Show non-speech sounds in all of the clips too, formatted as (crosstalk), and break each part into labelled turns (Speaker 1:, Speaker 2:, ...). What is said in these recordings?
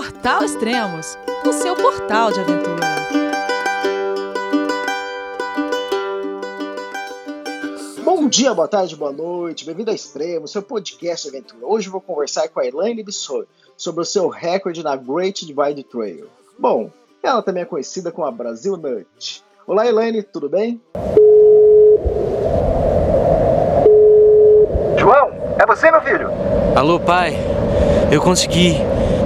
Speaker 1: Portal Extremos, o seu portal de aventura.
Speaker 2: Bom dia, boa tarde, boa noite, bem-vindo a Extremos, seu podcast de aventura. Hoje eu vou conversar com a Elaine Bissot sobre o seu recorde na Great Divide Trail. Bom, ela também é conhecida como a Brasil Nut. Olá, Elaine, tudo bem?
Speaker 3: João, é você, meu filho?
Speaker 4: Alô, pai. Eu consegui.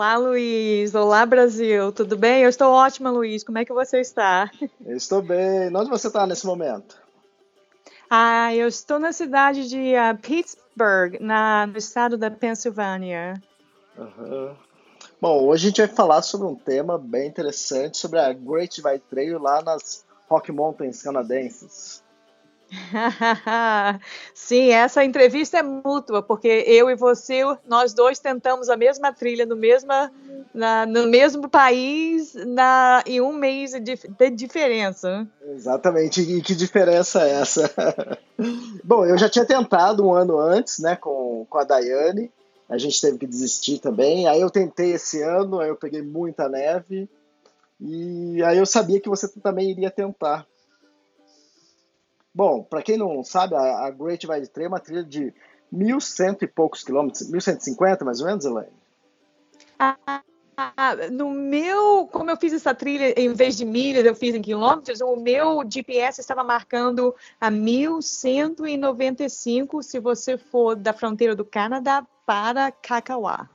Speaker 5: Olá, Luiz. Olá, Brasil. Tudo bem? Eu estou ótima, Luiz. Como é que você está?
Speaker 2: Eu estou bem. Onde você está nesse momento?
Speaker 5: Ah, eu estou na cidade de uh, Pittsburgh, na, no estado da Pensilvânia.
Speaker 2: Uhum. Bom, hoje a gente vai falar sobre um tema bem interessante, sobre a Great Divide Trail lá nas Rocky Mountains canadenses. (laughs)
Speaker 5: Sim, essa entrevista é mútua, porque eu e você, nós dois tentamos a mesma trilha no, na, no mesmo país na, em um mês de, de diferença.
Speaker 2: Exatamente, e que diferença é essa? (laughs) Bom, eu já tinha tentado um ano antes, né, com, com a Daiane, a gente teve que desistir também, aí eu tentei esse ano, aí eu peguei muita neve, e aí eu sabia que você também iria tentar. Bom, para quem não sabe, a, a Great Divide Trail é uma trilha de mil cento e poucos quilômetros, 1150 mais ou menos, Elaine?
Speaker 5: Ah, no meu, como eu fiz essa trilha, em vez de milhas, eu fiz em quilômetros, o meu GPS estava marcando a 1195 se você for da fronteira do Canadá para Cacauá.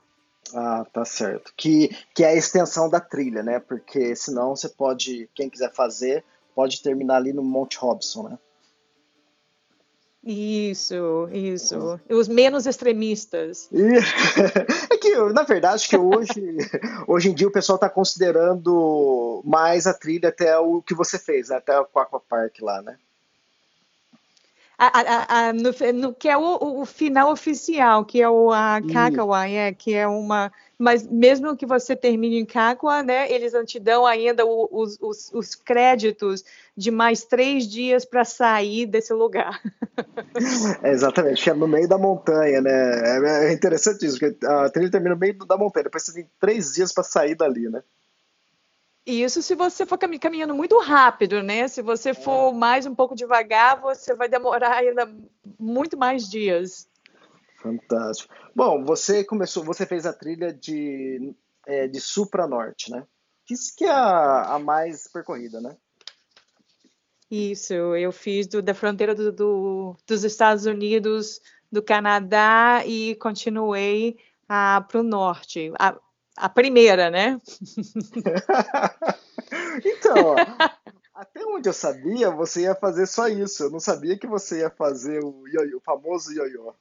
Speaker 2: Ah, tá certo. Que, que é a extensão da trilha, né? Porque senão você pode, quem quiser fazer, pode terminar ali no Monte Robson, né?
Speaker 5: Isso, isso. Os menos extremistas. (laughs)
Speaker 2: É que, na verdade, que hoje, (laughs) hoje em dia o pessoal está considerando mais a trilha até o que você fez, né? até o Aqua Park lá, né?
Speaker 5: A, a, a, no, no, que é o, o, final oficial, que é o a Kakawa, é, que é uma. Mas mesmo que você termine em Kakawa, né, eles não te dão ainda os, os, os créditos de mais três dias para sair desse lugar.
Speaker 2: É, (laughs) exatamente, é no meio da montanha, né? É, é interessante isso, porque a trilha termina no meio da montanha, depois você tem três dias para sair dali, né?
Speaker 5: Isso se você for caminhando muito rápido, né? Se você for mais um pouco devagar, você vai demorar ainda muito mais dias.
Speaker 2: Fantástico. Bom, você começou, você fez a trilha de, é, de sul para norte, né? Isso que é a, a, mais percorrida, né?
Speaker 5: Isso, eu fiz do, da fronteira do, do, dos Estados Unidos, do Canadá e continuei ah, para o norte. A primeira, né? (laughs)
Speaker 2: então, até onde eu sabia, você ia fazer só isso. Eu não sabia que você ia fazer o, ioiô, o famoso ioiô.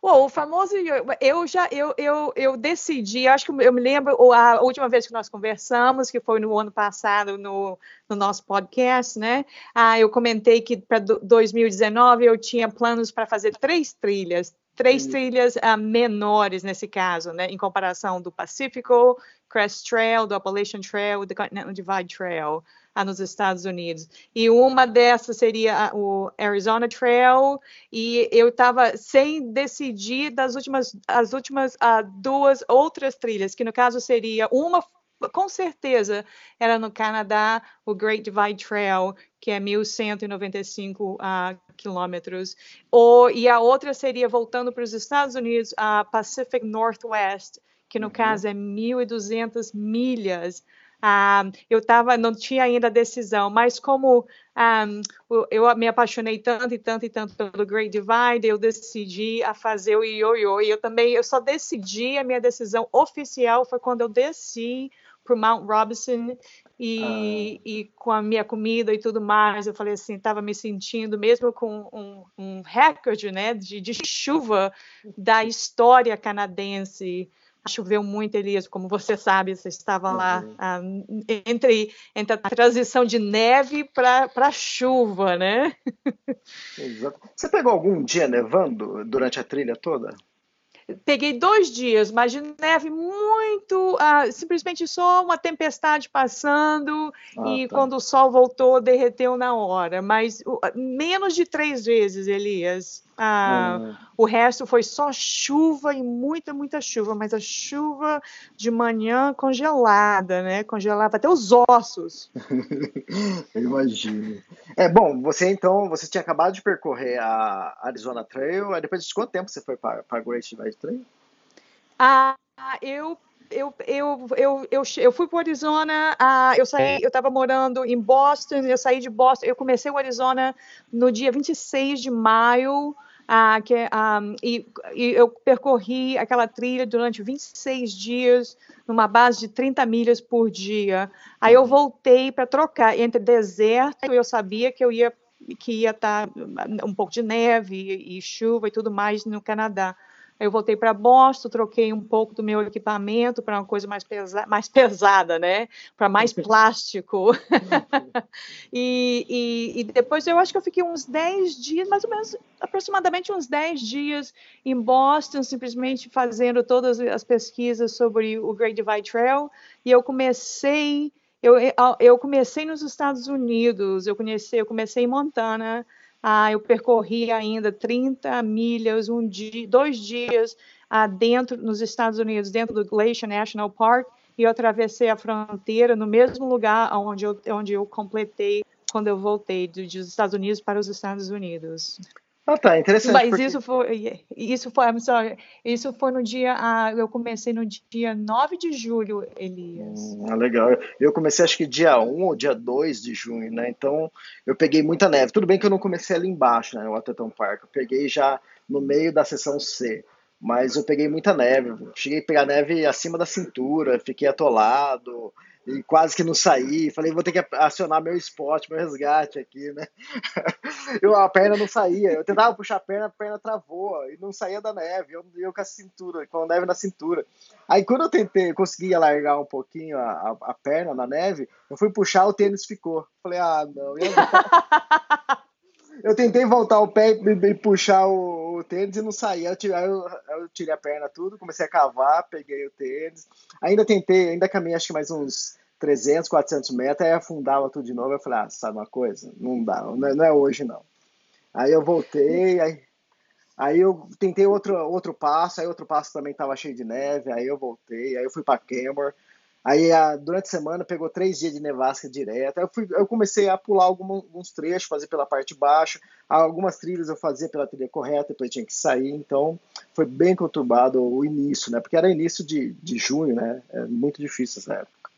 Speaker 5: o famoso eu já eu, eu, eu decidi, acho que eu me lembro a última vez que nós conversamos, que foi no ano passado no, no nosso podcast, né? Ah, eu comentei que para 2019 eu tinha planos para fazer três trilhas, três trilhas uh, menores nesse caso, né, em comparação do Pacífico Crest Trail, do Appalachian Trail e do Continental Divide Trail uh, nos Estados Unidos. E uma dessas seria uh, o Arizona Trail, e eu estava sem decidir das últimas, as últimas duas outras trilhas, que no caso seria uma com certeza era no Canadá, o Great Divide Trail, que é 1.195 uh, quilômetros. Ou, e a outra seria voltando para os Estados Unidos, a Pacific Northwest, que no uhum. caso é 1.200 milhas. Uh, eu tava, não tinha ainda decisão, mas como um, ah, eu me apaixonei tanto e tanto e tanto pelo Great Divide, eu decidi a fazer o ioiô. E eu também, eu só decidi a minha decisão oficial foi quando eu desci para Mount Robinson e, ah. e, com a minha comida e tudo mais, eu falei assim, estava me sentindo mesmo com um, um recorde, né, de, de chuva da história canadense. choveu muito, Elias, como você sabe, você estava uhum. lá ah, entre, entre a transição de neve para chuva, né? (laughs)
Speaker 2: Exato. Você pegou algum dia nevando durante a trilha toda?
Speaker 5: Peguei dois dias, mas de neve muito, ah, simplesmente só uma tempestade passando ah, e tá. quando o sol voltou derreteu na hora. Mas uh, menos de três vezes, Elias. Ah, hum. O resto foi só chuva e muita, muita chuva, mas a chuva de manhã congelada, né? Congelava até os ossos.
Speaker 2: Eu (laughs) imagino. É bom, você então, você tinha acabado de percorrer a Arizona Trail, aí depois de quanto tempo você foi para a Great Divide Trail?
Speaker 5: Ah, eu eu, eu, eu, eu, eu fui para o Arizona, ah, eu saí, eu estava morando em Boston, eu saí de Boston, eu comecei o Arizona no dia 26 de maio, ah, que, ah, e, e, eu percorri aquela trilha durante 26 dias, numa base de 30 milhas por dia. Aí eu voltei para trocar entre deserto, eu sabia que eu ia que ia estar tá um pouco de neve e, e chuva e tudo mais no Canadá. Eu voltei para Boston, troquei um pouco do meu equipamento para uma coisa mais, pesa mais pesada, né? Para mais (laughs) plástico. (laughs) e, e, e, depois eu acho que eu fiquei uns 10 dias, mais ou menos, aproximadamente uns 10 dias em Boston, simplesmente fazendo todas as pesquisas sobre o Great Divide Trail. E eu comecei. Eu, eu comecei nos Estados Unidos, eu comecei, eu comecei em Montana, ah, eu percorri ainda 30 milhas, um dia, dois dias ah, dentro, nos Estados Unidos, dentro do Glacier National Park, e eu atravessei a fronteira no mesmo lugar onde eu, onde eu completei quando eu voltei dos Estados Unidos para os Estados Unidos.
Speaker 2: Ah, tá, interessante.
Speaker 5: Mas porque... isso foi, isso foi, I'm sorry, isso foi no dia, ah, eu comecei no dia 9 de julho, Elias.
Speaker 2: Hum, ah, legal. Eu comecei acho que dia 1 ou dia 2 de junho, né? Então, eu peguei muita neve. Tudo bem que eu não comecei ali embaixo, né, no Waterton Park. Eu peguei já no meio da seção C. Mas eu peguei muita neve. Cheguei a pegar neve acima da cintura, fiquei atolado e quase que não saí. Falei, vou ter que acionar meu esporte, meu resgate aqui, né? (laughs) Eu, a perna não saía. Eu tentava puxar a perna, a perna travou e não saía da neve. Eu, eu com a cintura, com a neve na cintura. Aí quando eu tentei, consegui alargar um pouquinho a, a, a perna na neve, eu fui puxar, o tênis ficou. Falei, ah, não. (laughs) eu tentei voltar o pé e, e puxar o, o, tênis e não saía. Eu tirei, eu, eu tirei a perna tudo, comecei a cavar, peguei o tênis. Ainda tentei, ainda caminhei acho que mais uns 300, 400 metros, aí afundava tudo de novo. Eu falei, ah, sabe uma coisa? Não dá, não é, não é hoje não. Aí eu voltei, aí, aí eu tentei outro, outro passo, aí outro passo também estava cheio de neve, aí eu voltei, aí eu fui para Kenmore. Aí a, durante a semana pegou três dias de nevasca direta. Eu, fui, eu comecei a pular alguns, alguns trechos, fazer pela parte baixa. Algumas trilhas eu fazia pela trilha correta, depois tinha que sair. Então foi bem conturbado o início, né? Porque era início de, de junho, né? É muito difícil essa época.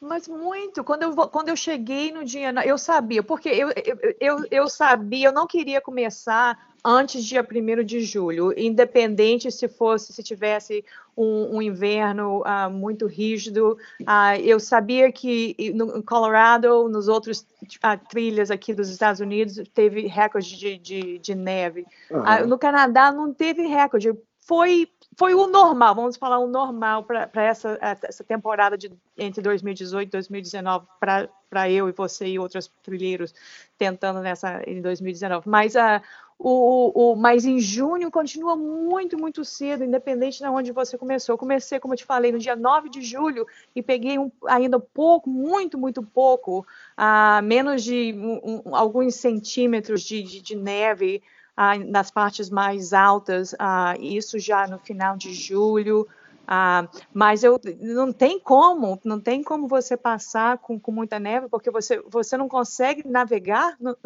Speaker 5: Mas muito. Quando eu, quando eu cheguei no dia, eu sabia, porque eu, eu, eu, eu sabia, eu não queria começar antes dia 1 de julho, independente se fosse, se tivesse um, um inverno uh, muito rígido. Uh, eu sabia que no Colorado, nos outros uh, trilhas aqui dos Estados Unidos, teve recorde de, de, de neve. Uhum. no Canadá não teve recorde. Foi foi o normal, vamos falar o normal para essa, essa temporada de entre 2018 e 2019 para eu e você e outros trilheiros tentando nessa em 2019. Mas a o, o, mas em junho continua muito, muito cedo, independente de onde você começou. Eu comecei, como eu te falei, no dia 9 de julho e peguei um, ainda pouco, muito, muito pouco, a menos de um, um, alguns centímetros de, de, de neve ah, nas partes mais altas, ah, isso já no final de julho. Ah, mas eu não tem como, não tem como você passar com, com muita neve, porque você, você não consegue navegar. No...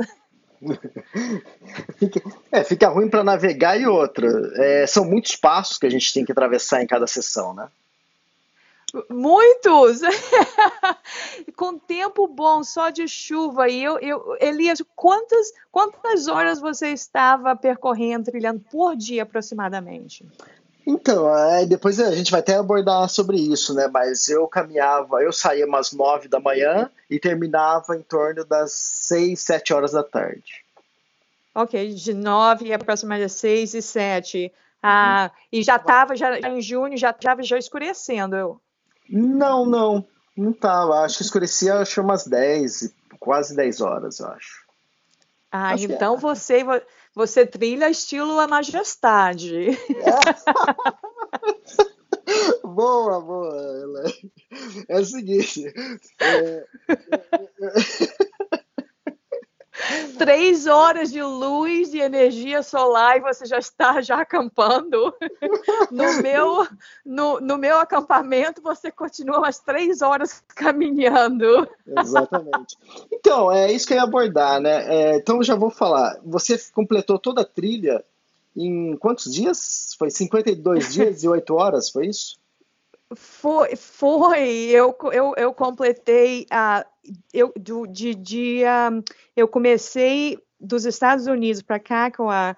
Speaker 5: (laughs)
Speaker 2: é, fica ruim para navegar e outra. É, são muitos passos que a gente tem que atravessar em cada sessão, né?
Speaker 5: Muitos! (laughs) Com tempo bom, só de chuva. E eu, eu, Elias, quantas, quantas horas você estava percorrendo, trilhando por dia aproximadamente?
Speaker 2: Então, depois a gente vai até abordar sobre isso, né? Mas eu caminhava, eu saía umas nove da manhã e terminava em torno das seis, sete horas da tarde.
Speaker 5: Ok, de nove aproximadamente seis e sete. Ah, e já estava já, já, em junho, já estava já escurecendo. Eu.
Speaker 2: Não, não, não estava. Acho que escurecia acho umas 10, quase 10 horas, eu acho.
Speaker 5: Ah, então é. você você trilha estilo a majestade. É. (laughs)
Speaker 2: boa, boa. É o seguinte. É,
Speaker 5: Três horas de luz e energia solar e você já está já acampando. (laughs) No meu, no, no meu acampamento, você continua umas três horas caminhando.
Speaker 2: Exatamente. Então, é isso que eu ia abordar, né? É, então, já vou falar. Você completou toda a trilha em quantos dias? Foi 52 dias e 8 horas, foi isso?
Speaker 5: Foi, foi. Eu, eu, eu completei a. Eu, do, de dia. Eu comecei dos Estados Unidos para Cacoa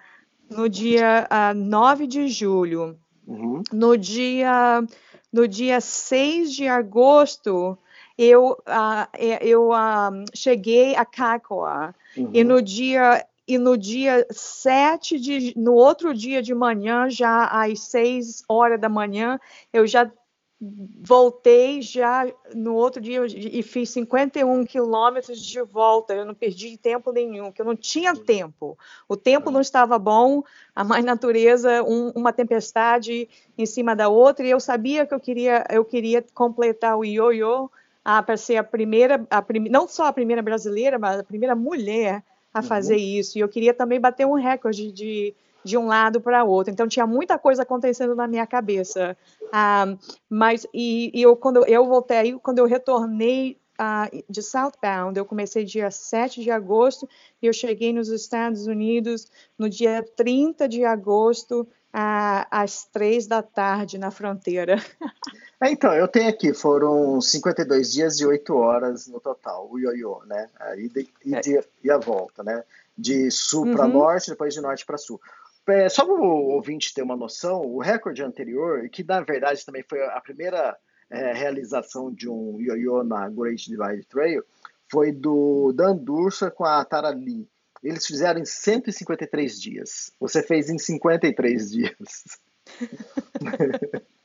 Speaker 5: no dia uh, 9 de julho. Uhum. No dia. No dia 6 de agosto, eu, uh, eu uh, cheguei a Cacoa. Uhum. E no dia e no dia 7 de no outro dia de manhã, já às 6 horas da manhã, eu já voltei já no outro dia e fiz 51 quilômetros de volta. Eu não perdi tempo nenhum, que eu não tinha tempo. O tempo não estava bom, a mãe natureza, um, uma tempestade em cima da outra, e eu sabia que eu queria, eu queria completar o ioiô ah, para ser a primeira, a prim, não só a primeira brasileira, mas a primeira mulher a uhum. fazer uhum. isso. E eu queria também bater um recorde de de um lado para outro. Então tinha muita coisa acontecendo na minha cabeça. Ah, mas e, e, eu quando eu voltei, quando eu retornei uh, de Southbound, eu comecei dia 7 de agosto e eu cheguei nos Estados Unidos no dia 30 de agosto uh, às 3 da tarde na fronteira. (laughs)
Speaker 2: É, então, eu tenho aqui, foram 52 dias e 8 horas no total, o ioiô, né? A ida e, é. e a volta, né? De sul uhum. para norte, depois de norte para sul. É, só para o ouvinte ter uma noção, o recorde anterior, que na verdade também foi a primeira é, realização de um ioiô na Great Divide Trail, foi do Dan Dursa com a Tara Lee. Eles fizeram em 153 dias. Você fez em 53 (laughs) dias. (laughs)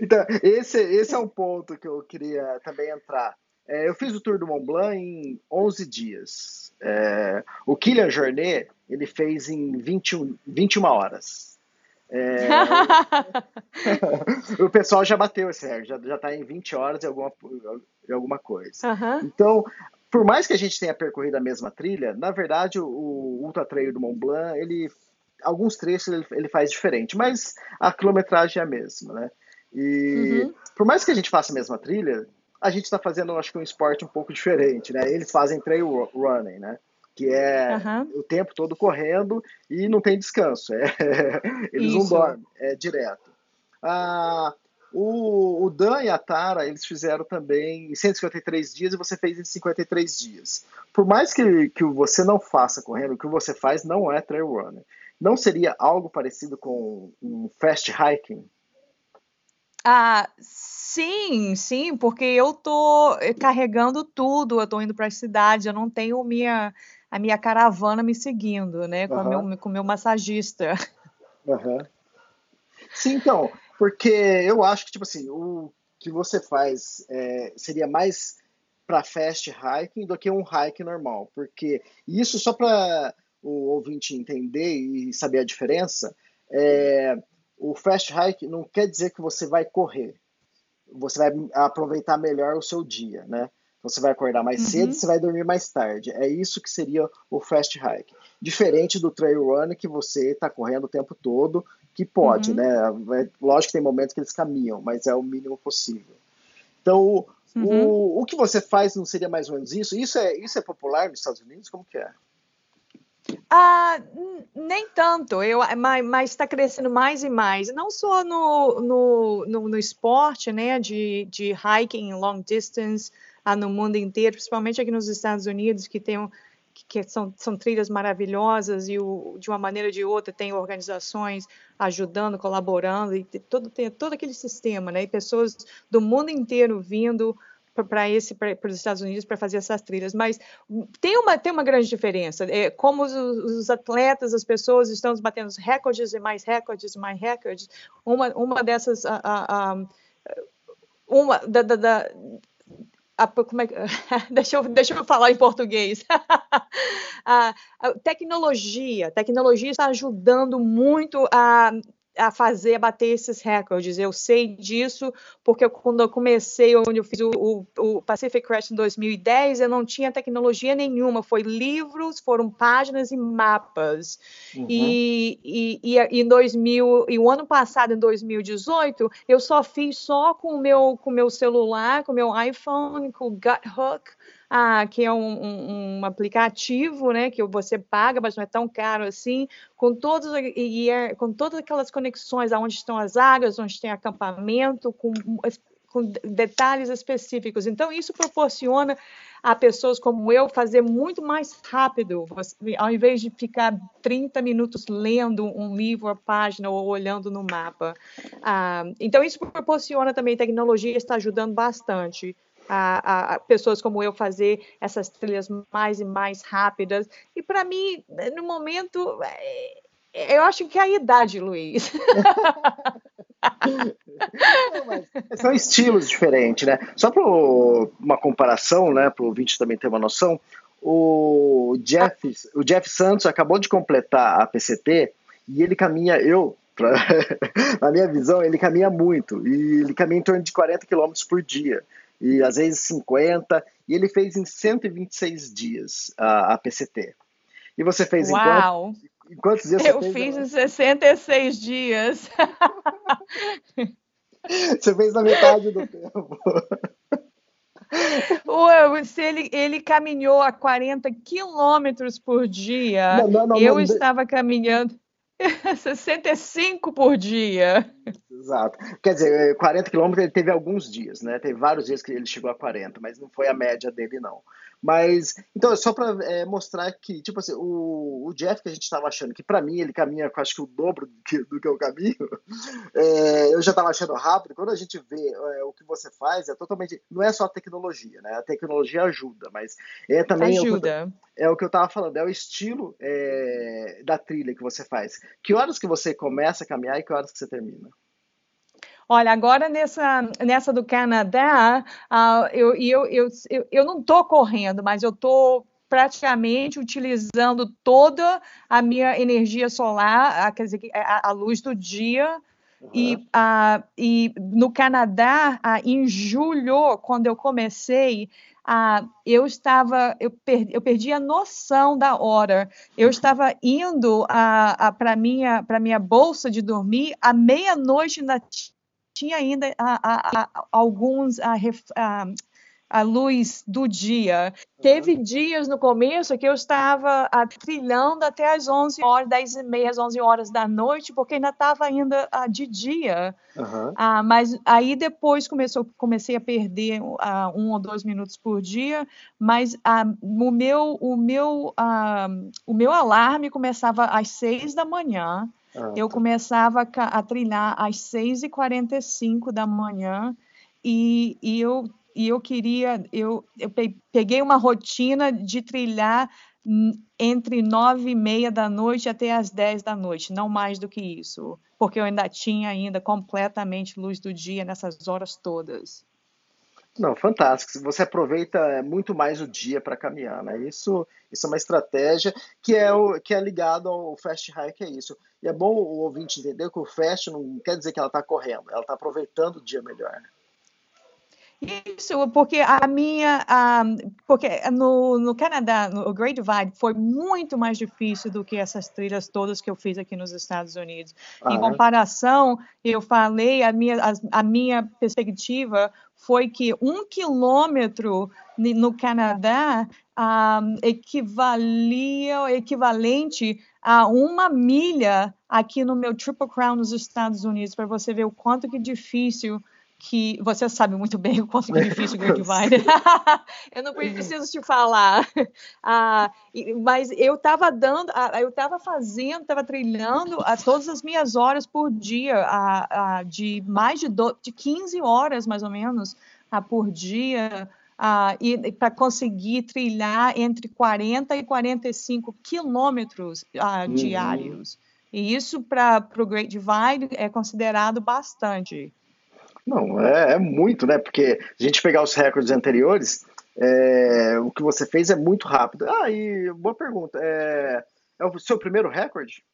Speaker 2: então, esse, esse é um ponto que eu queria também entrar. É, eu fiz o Tour do Mont Blanc em 11 dias. É, o Kylian Jornet, ele fez em 21, 21 horas. É, (laughs) o pessoal já bateu esse recorde, já está em 20 horas e alguma, e alguma coisa. Uhum. Então, por mais que a gente tenha percorrido a mesma trilha, na verdade o, o Ultra Trail do Mont Blanc, ele, alguns trechos ele, ele, faz diferente, mas a quilometragem é a mesma, né? E uhum. por mais que a gente faça a mesma trilha, a gente está fazendo, acho que um esporte um pouco diferente, né? Eles fazem trail running, né? Que é uhum. o tempo todo correndo e não tem descanso. É, (laughs) eles Isso. não dormem, é direto. Ah, o, o Dan e a Tara, eles fizeram também em 153 dias e você fez em 53 dias. Por mais que, que você não faça correndo, o que você faz não é trail running. Não seria algo parecido com um fast hiking?
Speaker 5: Ah, Sim, sim, porque eu tô eh, carregando tudo, eu tô indo para a cidade, eu não tenho minha, a minha caravana me seguindo, né, com o meu, com meu massagista.
Speaker 2: Uhum. Sim, então, porque eu acho que, tipo assim, o que você faz é, seria mais para fast hiking do que um hike normal, porque isso só para o ouvinte entender e saber a diferença, é, o fast hike não quer dizer que você vai correr, você vai aproveitar melhor o seu dia, né? Você vai acordar mais uhum. cedo, você vai dormir mais tarde. É isso que seria o fast hike. Diferente do trail run que você está correndo o tempo todo, que pode, uhum. né? É, lógico que tem momentos que eles caminham, mas é o mínimo possível. Então, uhum. o, o que você faz não seria mais ou menos isso? Isso é, isso é popular nos Estados Unidos? Como que é?
Speaker 5: Ah, nem tanto, eu, mas está crescendo mais e mais, não só no, no, no, no, esporte, né, de, de hiking long distance ah, no mundo inteiro, principalmente aqui nos Estados Unidos, que tem que são, são trilhas maravilhosas e o, de uma maneira ou de outra tem organizações ajudando, colaborando e todo, tem todo aquele sistema, né, e pessoas do mundo inteiro vindo para esse para os Estados Unidos para fazer essas trilhas, mas tem uma tem uma grande diferença. É, como os, os, atletas, as pessoas estão batendo recordes e mais recordes e mais recordes. Uma uma dessas a, uma da, da, da é, (laughs) deixa, eu, deixa eu falar em português. (laughs) a tecnologia, tecnologia está ajudando muito a a fazer, a bater esses recordes. Eu sei disso porque quando eu comecei, onde eu fiz o, o, o, Pacific Crest em 2010, eu não tinha tecnologia nenhuma. Foi livros, foram páginas e mapas. Uhum. E, e, e, em 2000, e o ano passado, em 2018, eu só fiz só com o meu, com o meu celular, com o meu iPhone, com o Guthook, ah, que é um, um, um, aplicativo, né, que você paga, mas não é tão caro assim, com todos e é, com todas aquelas conexões aonde estão as áreas, onde tem acampamento, com, com detalhes específicos. Então isso proporciona a pessoas como eu fazer muito mais rápido, ao invés de ficar 30 minutos lendo um livro, a página ou olhando no mapa. Ah, então, isso proporciona também, tecnologia está ajudando bastante a, a, pessoas como eu fazer essas trilhas mais e mais rápidas. E para mim, no momento, é, eu acho que é a idade, Luiz. (laughs)
Speaker 2: Não, são estilos diferentes, né? Só para uma comparação, né, para o ouvinte também ter uma noção, o Jeff, o Jeff Santos acabou de completar a PCT e ele caminha, eu, pra, (laughs) na minha visão, ele caminha muito, e ele caminha em torno de 40 km por dia e às vezes 50, e ele fez em 126 dias a, a PCT. E você fez
Speaker 5: Uau.
Speaker 2: em, quantos, em quantos dias
Speaker 5: Eu fiz em 66 dias.
Speaker 2: você fez na metade do tempo. (laughs)
Speaker 5: Ué, se ele, ele caminhou a 40 quilômetros por dia, não, não, não, eu estava caminhando (laughs) 65 por dia.
Speaker 2: Exato. Quer dizer, 40 quilômetros ele teve alguns dias, né? Teve vários dias que ele chegou a 40, mas não foi a média dele, não. Mas, então, só para é, mostrar que, tipo assim, o, o Jeff que a gente estava achando que, para mim, ele caminha com acho que o dobro do que, do que eu caminho, (laughs) é, eu já estava achando rápido. Quando a gente vê é, o que você faz, é totalmente. Não é só a tecnologia, né? A tecnologia ajuda, mas é também.
Speaker 5: Ajuda.
Speaker 2: É o que eu estava falando, é o estilo é, da trilha que você faz. Que horas que você começa a caminhar e que horas que você termina?
Speaker 5: Olha, agora nessa, nessa do Canadá, uh, eu, eu, eu, eu, eu não estou correndo, mas eu estou praticamente utilizando toda a minha energia solar, a, quer dizer, a, a luz do dia. Uhum. E, uh, e no Canadá, uh, em julho, quando eu comecei, uh, eu estava, eu perdi, eu perdi a noção da hora. Eu estava indo para minha para minha bolsa de dormir à meia-noite na tinha ainda a, a, a, alguns a, luz do dia. Teve dias no começo que eu estava trilhando até as 11 horas, 10 e meia, 11 horas da noite, porque ainda estava ainda de dia. Uhum. Ah, mas aí depois começou, comecei a perder uh, um ou dois minutos por dia, mas uh, o, meu, o, meu, uh, o meu alarme começava às seis da manhã. Ah, eu tá. começava a trilhar às 6h45 da manhã e, e, eu, e eu queria, eu, eu peguei uma rotina de trilhar entre nove e meia da noite até as 10 da noite, não mais do que isso, porque eu ainda tinha ainda completamente luz do dia nessas horas todas.
Speaker 2: Não, fantástico. Você aproveita é, muito mais o dia para caminhar, né? Isso, isso é uma estratégia que é, o, que é ligado ao fast hike, é isso. E é bom o ouvinte entender que o fast não quer dizer que ela está correndo, ela está aproveitando o dia melhor. Né?
Speaker 5: Isso, porque a minha, porque no, no Canadá, no Great Divide, foi muito mais difícil do que essas trilhas todas que eu fiz aqui nos Estados Unidos. Ah, em comparação, eu falei, a minha, a, a minha perspectiva foi que um quilômetro no Canadá um, equivalia, equivalente a uma milha aqui no meu Triple Crown nos Estados Unidos, para você ver o quanto que difícil que você sabe muito bem o quanto é difícil o Great Divide. eu não preciso te falar. (laughs) Ah, mas eu estava dando, ah, eu estava fazendo, estava trilhando a todas as minhas horas por dia, a, a, de mais de, do, de 15 horas, mais ou menos, por dia uh, e para conseguir trilhar entre 40 e 45 quilômetros uh, uhum. diários. E isso para o Great Divide é considerado bastante.
Speaker 2: Não, é, é, muito, né? Porque a gente pegar os recordes anteriores, é, o que você fez é muito rápido. Ah, e boa pergunta. É, é o seu primeiro recorde?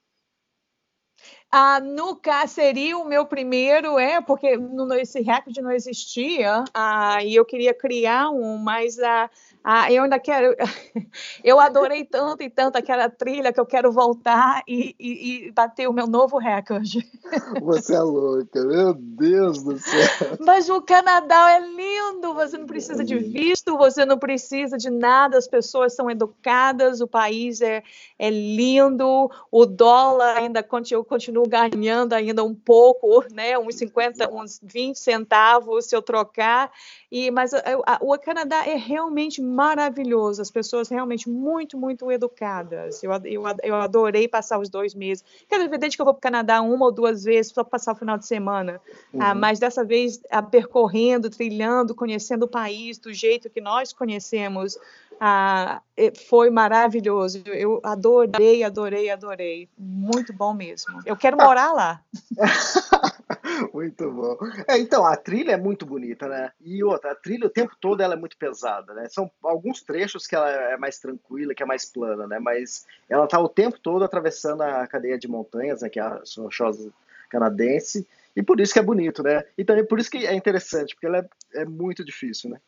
Speaker 5: Ah, no seria o meu primeiro, é, porque no, esse recorde não existia, ah, e eu queria criar um, mas ah, ah, eu ainda quero. (laughs) Eu adorei tanto e tanto aquela trilha que eu quero voltar e, e, e bater o meu novo recorde. (laughs)
Speaker 2: Você é louca, meu Deus do céu.
Speaker 5: Mas o Canadá é lindo, você não precisa de visto, você não precisa de nada, as pessoas são educadas, o país é, é lindo, o dólar ainda eu continuo ganhando ainda um pouco, né? Uns 50, uns 20 centavos se eu trocar. E, mas a, a, o Canadá é realmente maravilhoso, as pessoas realmente muito, muito educadas. Eu, eu, eu adorei passar os dois meses. É evidente que eu vou para o Canadá uma ou duas vezes só passar o final de semana, ah, uhum. ah, mas dessa vez ah, percorrendo, trilhando, conhecendo o país do jeito que nós conhecemos, ah, foi maravilhoso. Eu adorei, adorei, adorei. Muito bom mesmo. Eu quero morar lá. (laughs)
Speaker 2: muito bom. É, então, a trilha é muito bonita, né? E outra, a trilha o tempo todo ela é muito pesada, né? São alguns trechos que ela é mais tranquila, que é mais plana, né? Mas ela tá o tempo todo atravessando a cadeia de montanhas, né? Que é a rochosa canadense. E por isso que é bonito, né? E também por isso que é interessante, porque ela é, é muito difícil, né?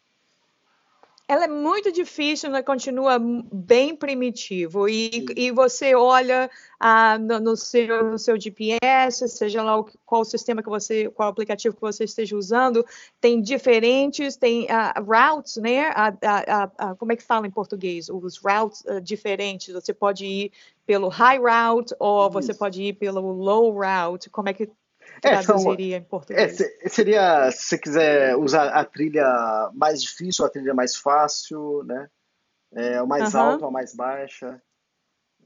Speaker 5: Ela é muito difícil, né? continua bem primitivo. E, e você olha ah, no, no, seu, no seu GPS, seja lá o, qual sistema que você, qual aplicativo que você esteja usando, tem diferentes, tem uh, routes, né? como é que fala em português? Os routes uh, diferentes. Você pode ir pelo high route ou Isso. você pode ir pelo low route. Como é que é, traduziria em português?
Speaker 2: É, seria, se você quiser usar a trilha mais difícil, a trilha mais fácil, né? É, o mais uhum. alto, a mais baixa.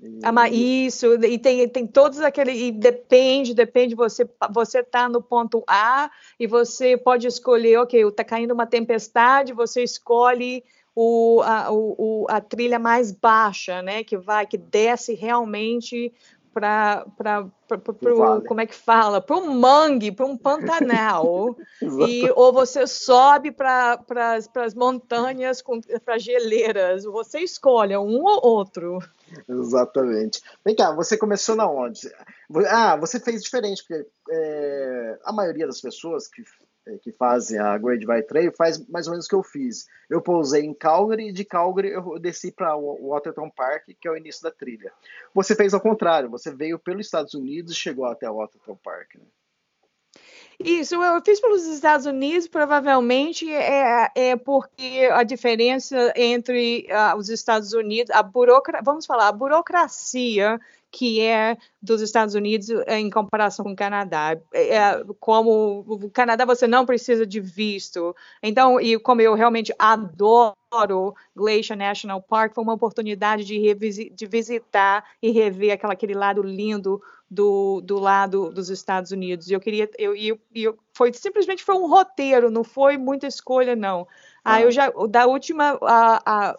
Speaker 5: E... Ah, isso, e tem, tem todos aqueles, e depende, depende, você você tá no ponto A e você pode escolher, ok, está caindo uma tempestade, você escolhe o, a, o, a trilha mais baixa, né, que vai, que desce realmente para como é que fala? Para um mangue para um pantanal. (laughs) E ou você sobe para as montanhas para geleiras. Você escolhe um ou outro.
Speaker 2: Exatamente. Vem cá você começou na onde? Ah você fez diferente porque é, a maioria das pessoas que é, que fazem a Great Divide Trail faz mais ou menos o que eu fiz. Eu pousei em Calgary e de Calgary eu desci para o Waterton Park, que é o início da trilha. Você fez ao contrário, você veio pelos Estados Unidos e chegou até o Waterton Park. Né?
Speaker 5: Isso, eu fiz pelos Estados Unidos, provavelmente é, é porque a diferença entre uh, os Estados Unidos, a burocracia, vamos falar, a burocracia que é dos Estados Unidos em comparação com o Canadá. É, é, como o Canadá você não precisa de visto. Então, e como eu realmente adoro Glacier National Park, foi uma oportunidade de, de visitar e rever aquela, aquele lado lindo do, do lado dos Estados Unidos. Eu queria, eu, eu, eu foi simplesmente foi um roteiro, não foi muita escolha não. Ah, eu já da última a, a,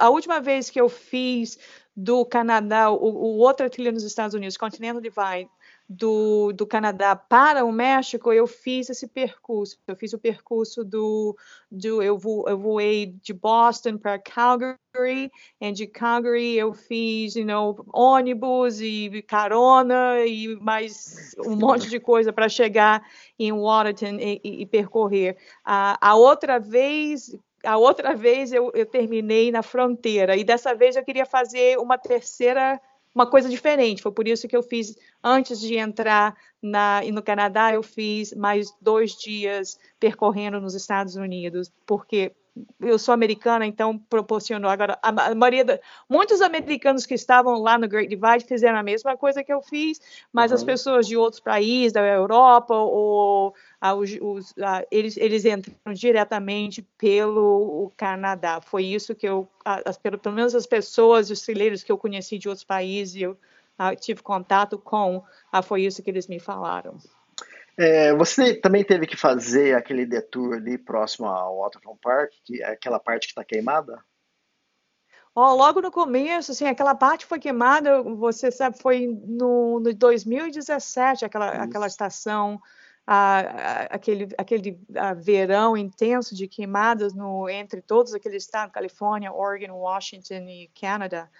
Speaker 5: a última vez que eu fiz do Canadá, o, o outra trilha nos Estados Unidos, Continental Divide, do, do Canadá para o México, eu fiz esse percurso. Eu fiz o percurso do, do eu, vo, eu voei de Boston para Calgary, e de Calgary eu fiz, you know, ônibus e carona e mais um monte de coisa para chegar em Waterton e, e, e percorrer. A, a outra vez a outra vez eu, eu, terminei na fronteira e dessa vez eu queria fazer uma terceira, uma coisa diferente. Foi por isso que eu fiz antes de entrar na, no Canadá, eu fiz mais dois dias percorrendo nos Estados Unidos, porque eu sou americana, então proporcionou. Agora, a, maioria, da, muitos americanos que estavam lá no Great Divide fizeram a mesma coisa que eu fiz, mas uhum. as pessoas de outros países, da Europa, ou ah, os, ah, eles, eles entram diretamente pelo Canadá. Foi isso que eu, as, pelo, pelo menos as pessoas, os trilheiros que eu conheci de outros países, eu ah, tive contato com, ah, foi isso que eles me falaram.
Speaker 2: É, você também teve que fazer aquele detour ali próximo ao Waterfront Park, que é aquela parte que está queimada?
Speaker 5: Oh, logo no começo, assim, aquela parte foi queimada, você sabe, foi no, no 2017, aquela, aquela estação, ah, aquele, aquele ah, verão intenso de queimadas no, entre todos aqueles estados, Califórnia, Oregon, Washington e Canadá.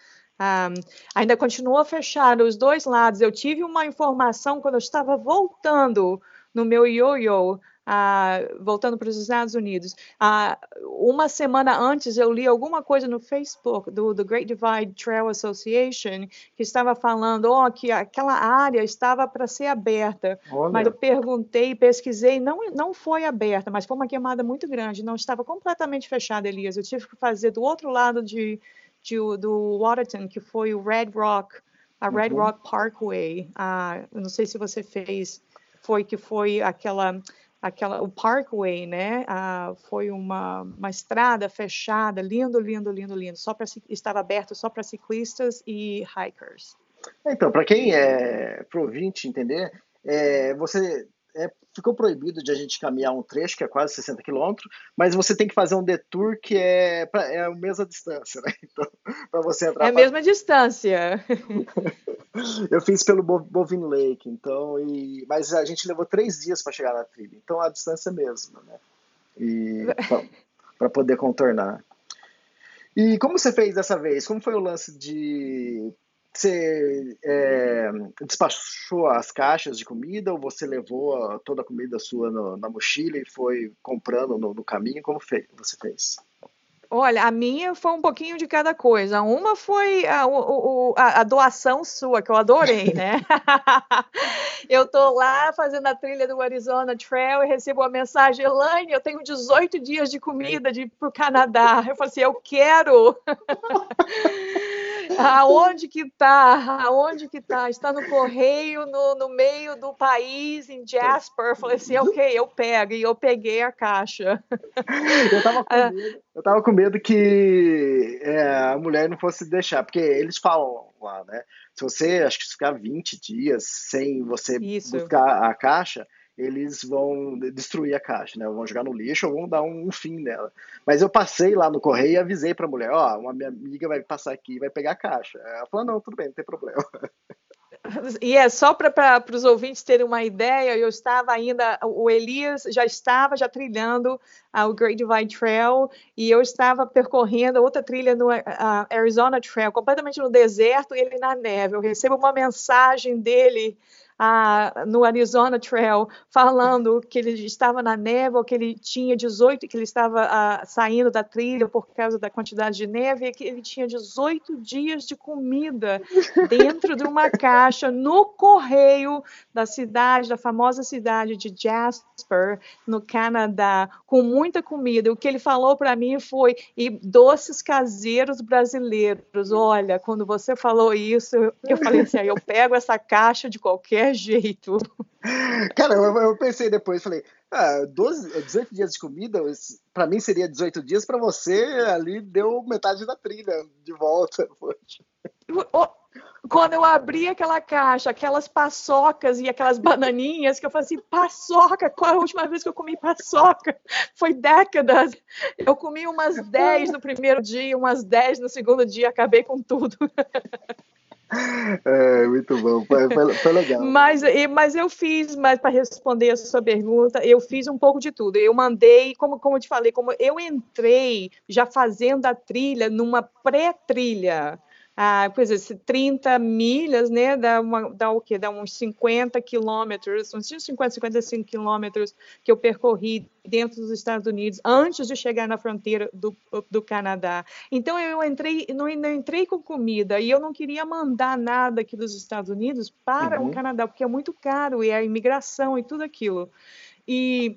Speaker 5: Um, ainda continua fechado os dois lados. Eu tive uma informação quando eu estava voltando no meu yo-yo, uh, voltando para os Estados Unidos. Uh, uma semana antes eu li alguma coisa no Facebook do, do Great Divide Trail Association que estava falando oh, que aquela área estava para ser aberta. Olha. Mas eu perguntei, pesquisei, não, não foi aberta, mas foi uma queimada muito grande, não estava completamente fechada, Elias. Eu tive que fazer do outro lado de de, do Waterton, que foi o Red Rock, a Red uhum. Rock Parkway. Ah, não sei se você fez, foi que foi aquela aquela o Parkway, né? Ah, foi uma, uma estrada fechada, lindo, lindo, lindo, lindo. Só para estava aberto só para ciclistas e hikers.
Speaker 2: Então, para quem é provinte entender, é, você é, ficou proibido de a gente caminhar um trecho que é quase 60 quilômetros, mas você tem que fazer um detour que é, pra, é a mesma distância, né? (laughs) Então, para você entrar.
Speaker 5: É a pra... mesma distância. (laughs)
Speaker 2: Eu fiz pelo Bovin Lake, então, e... mas a gente levou três dias para chegar na trilha, então a distância é a mesma, né? E para (laughs) poder contornar. E como você fez dessa vez? Como foi o lance de você é, despachou as caixas de comida ou você levou toda a comida sua no, na mochila e foi comprando no, no caminho? Como fez, você fez?
Speaker 5: Olha, a minha foi um pouquinho de cada coisa. Uma foi a, a, a doação sua, que eu adorei, (laughs) né? (laughs) eu tô lá fazendo a trilha do Arizona Trail e recebo uma mensagem, Elaine, eu tenho 18 dias de comida de para o Canadá. Eu falei assim, eu quero. (laughs) Aonde que tá? Aonde que tá? Está no correio, no, no meio do país, em Jasper. Eu falei assim, ok, eu pego. E eu peguei a caixa.
Speaker 2: Eu tava com ah. medo, eu tava com medo que é, a mulher não fosse deixar, porque eles falam lá, né? Se você, acho que ficar 20 dias sem você Isso. buscar a caixa, eles vão destruir a caixa, né? Vão jogar no lixo ou vão dar um, um fim nela. Mas eu passei lá no correio e avisei para a mulher, ó, oh, uma minha amiga vai passar aqui e vai pegar a caixa. Ela falou, não, tudo bem, não tem problema. (laughs)
Speaker 5: E é só para os ouvintes terem uma ideia, eu estava ainda, o Elias já estava já trilhando uh, o Great Divide Trail e eu estava percorrendo outra trilha no uh, Arizona Trail, completamente no deserto e ele na neve. Eu recebo uma mensagem dele ah, no Arizona Trail, falando que ele estava na neve, ou que ele tinha 18, que ele estava ah, saindo da trilha por causa da quantidade de neve, e que ele tinha 18 dias de comida dentro de uma caixa no correio da cidade, da famosa cidade de Jasper, no Canadá, com muita comida. O que ele falou para mim foi: e doces caseiros brasileiros. Olha, quando você falou isso, eu falei assim: eu pego essa caixa de qualquer qualquer jeito.
Speaker 2: Cara, eu, eu pensei depois, falei, ah, 12, 18 dias de comida, para mim seria 18 dias, para você ali deu metade da trilha de volta. (laughs)
Speaker 5: Quando eu abri aquela caixa, aquelas paçocas e aquelas bananinhas, que eu falei assim, paçoca, qual a última vez que eu comi paçoca? Foi décadas. Eu comi umas 10 no primeiro dia, umas 10 no segundo dia, acabei com tudo. (laughs)
Speaker 2: É, muito bom, foi, foi, foi legal.
Speaker 5: mas, mas eu fiz, mas para responder a sua pergunta, eu fiz um pouco de tudo. Eu mandei, como, como eu te falei, como eu entrei já fazendo a trilha numa pré-trilha ah, pois é, 30 milhas, né, dá, uma, dá o quê? Dá uns 50 quilômetros, uns 50, 55 quilômetros que eu percorri dentro dos Estados Unidos antes de chegar na fronteira do, do Canadá. Então eu entrei, não, não entrei com comida e eu não queria mandar nada aqui dos Estados Unidos para uhum. o Canadá, porque é muito caro e a imigração e tudo aquilo. E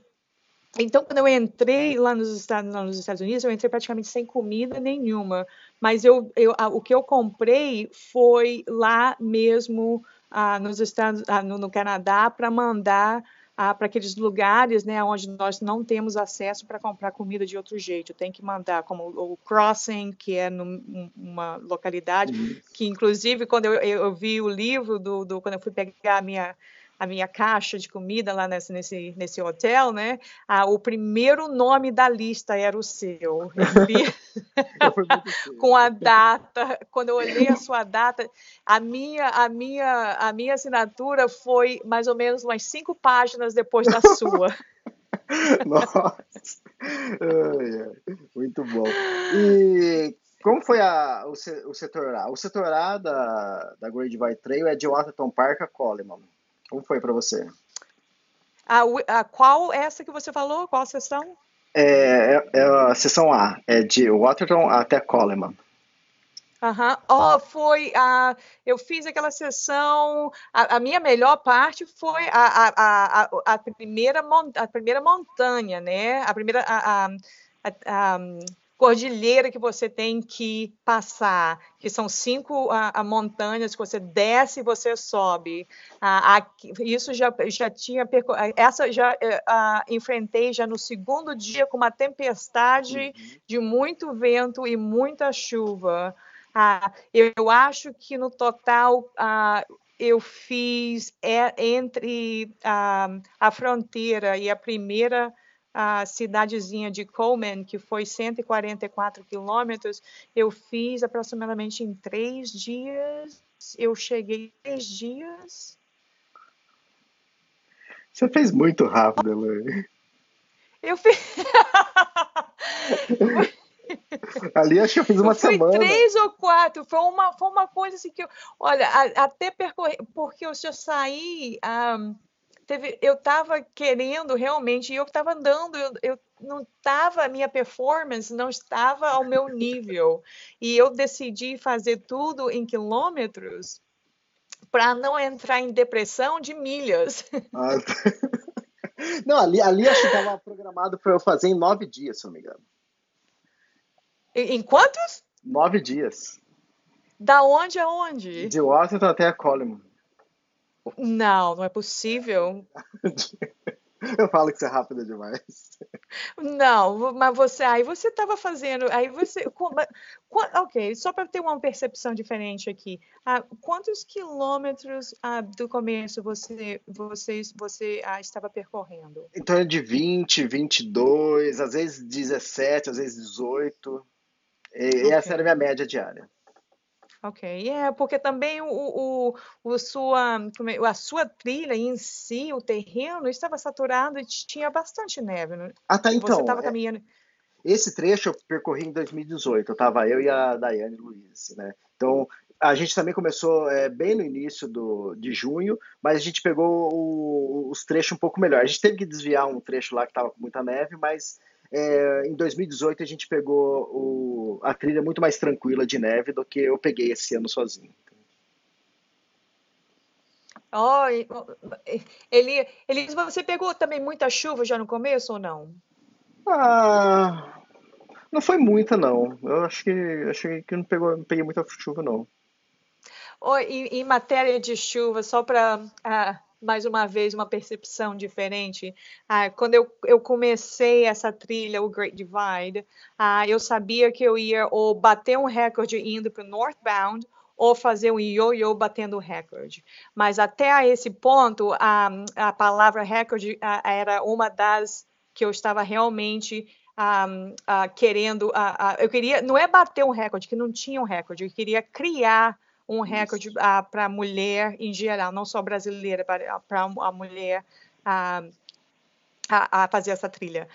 Speaker 5: então, quando eu entrei lá nos Estados, lá nos Estados Unidos, eu entrei praticamente sem comida nenhuma. Mas eu, eu, o que eu comprei foi lá mesmo ah, nos Estados, ah, no, no, Canadá para mandar ah, para aqueles lugares, né, onde nós não temos acesso para comprar comida de outro jeito. Tem que mandar como o Crossing, que é numa localidade que, inclusive, quando eu, eu, vi o livro do, do, quando eu fui pegar a minha a minha caixa de comida lá nesse, nesse, nesse hotel, né? Ah, o primeiro nome da lista era o seu. (laughs) (laughs) com a data. Quando eu olhei a sua data, a minha, a minha, a minha assinatura foi mais ou menos umas cinco páginas depois da sua. (laughs)
Speaker 2: Nossa, muito bom. E como foi a, o, o setor A? O setor A da, da Great Divide Trail é de Waterton Park a Coleman. Como foi para você?
Speaker 5: A, a, qual essa que você falou? Qual a sessão?
Speaker 2: É, é, é a sessão A, é de Waterton até Coleman.
Speaker 5: Uhum. Oh, foi a. Eu fiz aquela sessão. A, a minha melhor parte foi a, a, a, a, primeira, a primeira montanha, né? A primeira. A, a, a, cordilheira que você tem que passar, que são cinco a, montanhas que você desce e você sobe. isso já, já tinha essa já uh, enfrentei já no segundo dia com uma tempestade uhum. de muito vento e muita chuva. Eu, acho que no total eu fiz é, entre ah, a fronteira e a primeira a cidadezinha de Coleman, que foi 144 quilômetros, eu fiz aproximadamente em três dias. Eu cheguei três dias.
Speaker 2: Você fez muito rápido, Elaine.
Speaker 5: Eu fiz. (laughs)
Speaker 2: Ali acho que eu fiz uma
Speaker 5: foi
Speaker 2: semana.
Speaker 5: três ou quatro. Foi uma, foi uma coisa assim que eu. Olha, até percorrer. Porque eu já saí. Um, teve, eu estava querendo realmente, e eu estava andando, eu, eu não estava, minha performance não estava ao meu nível. E eu decidi fazer tudo em quilômetros para não entrar em depressão de milhas.
Speaker 2: Ah, (laughs) não, ali, ali acho que estava programado para eu fazer em nove dias, se não me engano.
Speaker 5: Em quantos?
Speaker 2: Nove dias.
Speaker 5: Da onde a onde?
Speaker 2: De Washington até Coleman.
Speaker 5: Não, não é possível. (laughs)
Speaker 2: Eu falo que você é rápida demais.
Speaker 5: Não, mas você aí você estava fazendo, aí você, ok, só para ter uma percepção diferente aqui, ah, quantos quilômetros ah, do começo você você você ah, estava percorrendo?
Speaker 2: Então é de 20, 22, às vezes 17, às vezes 18. E, okay. essa era a minha média diária.
Speaker 5: Ok, é porque também o, o, o sua, é, a sua trilha em si, o terreno estava saturado e tinha bastante neve. Né?
Speaker 2: Ah, tá, então. Você
Speaker 5: estava é, caminhando.
Speaker 2: Esse trecho eu percorri em 2018. Eu estava eu e a Daiane Luiz, né? Então a gente também começou é, bem no início do, de junho, mas a gente pegou o, os trechos um pouco melhor. A gente teve que desviar um trecho lá que estava com muita neve, mas é, em 2018 a gente pegou o, a trilha muito mais tranquila de neve do que eu peguei esse ano sozinho.
Speaker 5: Oh, ele, ele, você pegou também muita chuva já no começo ou não?
Speaker 2: Ah, não foi muita não. Eu acho que achei que não pegou, não peguei muita chuva não.
Speaker 5: Oh, em, em matéria de chuva, só para ah, mais uma vez, uma percepção diferente. Ah, quando eu, eu comecei essa trilha, o Great Divide, ah, eu sabia que eu ia ou bater um recorde indo para o Northbound ou fazer um yo-yo batendo recorde. Mas até a esse ponto, a, a palavra recorde ah, era uma das que eu estava realmente um, uh, querendo. Uh, eu queria, não é bater um recorde, que não tinha um recorde, eu queria criar um recorde uh, para a mulher em geral, não só brasileira, para a mulher uh, a, a, fazer essa trilha.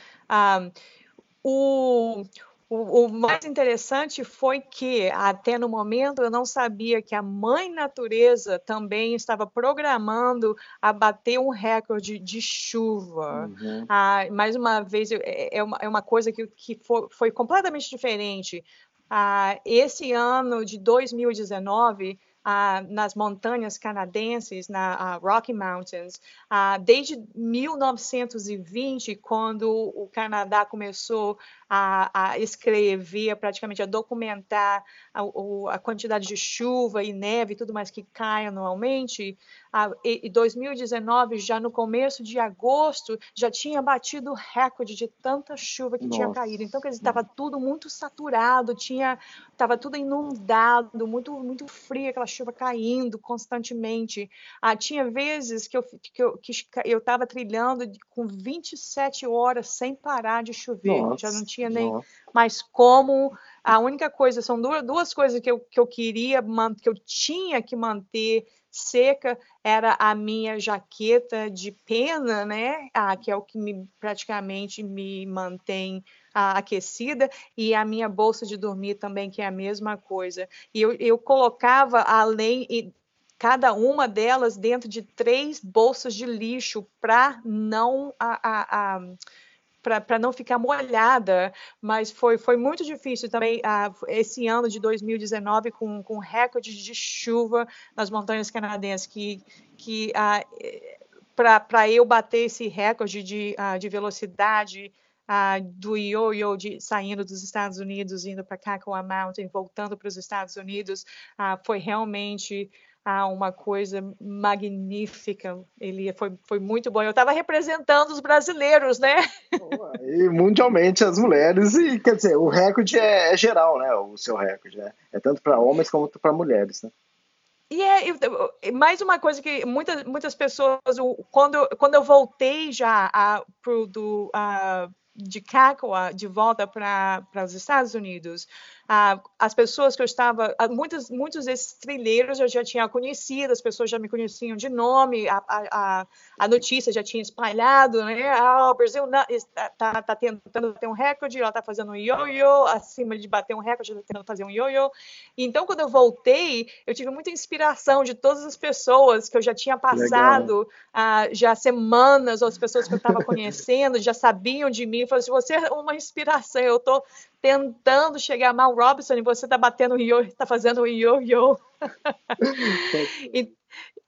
Speaker 5: O, o, o, mais interessante foi que, até no momento, eu não sabia que a mãe natureza também estava programando a bater um recorde de chuva. Uhum. Ah, mais uma vez, é, é, uma, é uma coisa que, que foi, foi completamente diferente. Ah, esse ano de 2019, ah, nas montanhas canadenses, na ah, Rocky Mountains, ah, desde 1920, quando o Canadá começou a, a escrever, praticamente a documentar a, a, quantidade de chuva e neve e tudo mais que cai anualmente, em 2019, já no começo de agosto, já tinha batido o recorde de tanta chuva que Nossa. tinha caído. Então, quer dizer, estava tudo muito saturado, tinha, estava tudo inundado, muito, muito frio, aquela chuva caindo constantemente. Ah, tinha vezes que eu que eu que eu estava trilhando com 27 horas sem parar de chover.
Speaker 2: Nossa,
Speaker 5: Já não tinha nem
Speaker 2: nossa.
Speaker 5: mais como. A única coisa são duas, duas coisas que eu, que eu queria que eu tinha que manter seca era a minha jaqueta de pena, né? Ah, que é o que me, praticamente me mantém ah, aquecida, e a minha bolsa de dormir também, que é a mesma coisa. E eu, eu colocava além e cada uma delas dentro de três bolsas de lixo para não a, a, a para não ficar molhada, mas foi, foi muito difícil também ah, esse ano de 2019 com, com recorde de chuva nas montanhas canadenses, que, que ah, para eu bater esse recorde de, ah, de velocidade ah, do yo-yo saindo dos Estados Unidos, indo para Kakwa Mountain, voltando para os Estados Unidos, ah, foi realmente ah, uma coisa magnífica. Ele foi, foi muito bom. Eu estava representando os brasileiros, né?
Speaker 2: E mundialmente as mulheres, e quer dizer, o recorde é, é geral, né? O seu recorde, né? É tanto para homens como para mulheres, né?
Speaker 5: E é mais uma coisa que muitas, muitas pessoas, quando, eu- quando eu voltei já a, pro, do, a, de Kakwa de volta para os Estados Unidos, ah, as pessoas que eu estava, ah, muitos, muitos desses trilheiros eu já tinha conhecido, as pessoas já me conheciam de nome, a, a, a, notícia já tinha espalhado, né? Ah, o Brasil está tá tentando bater um recorde, ela está fazendo um yo-yo, acima de bater um recorde, ela está tentando fazer um yo-yo. Então, quando eu voltei, eu tive muita inspiração de todas as pessoas que eu já tinha passado ah, já semanas, ou as pessoas que eu estava (laughs) conhecendo, já sabiam de mim. Falaram assim, você é uma inspiração, eu estou tentando chegar a Mal Robinson e você está batendo yo, está fazendo o yo-yo. (laughs)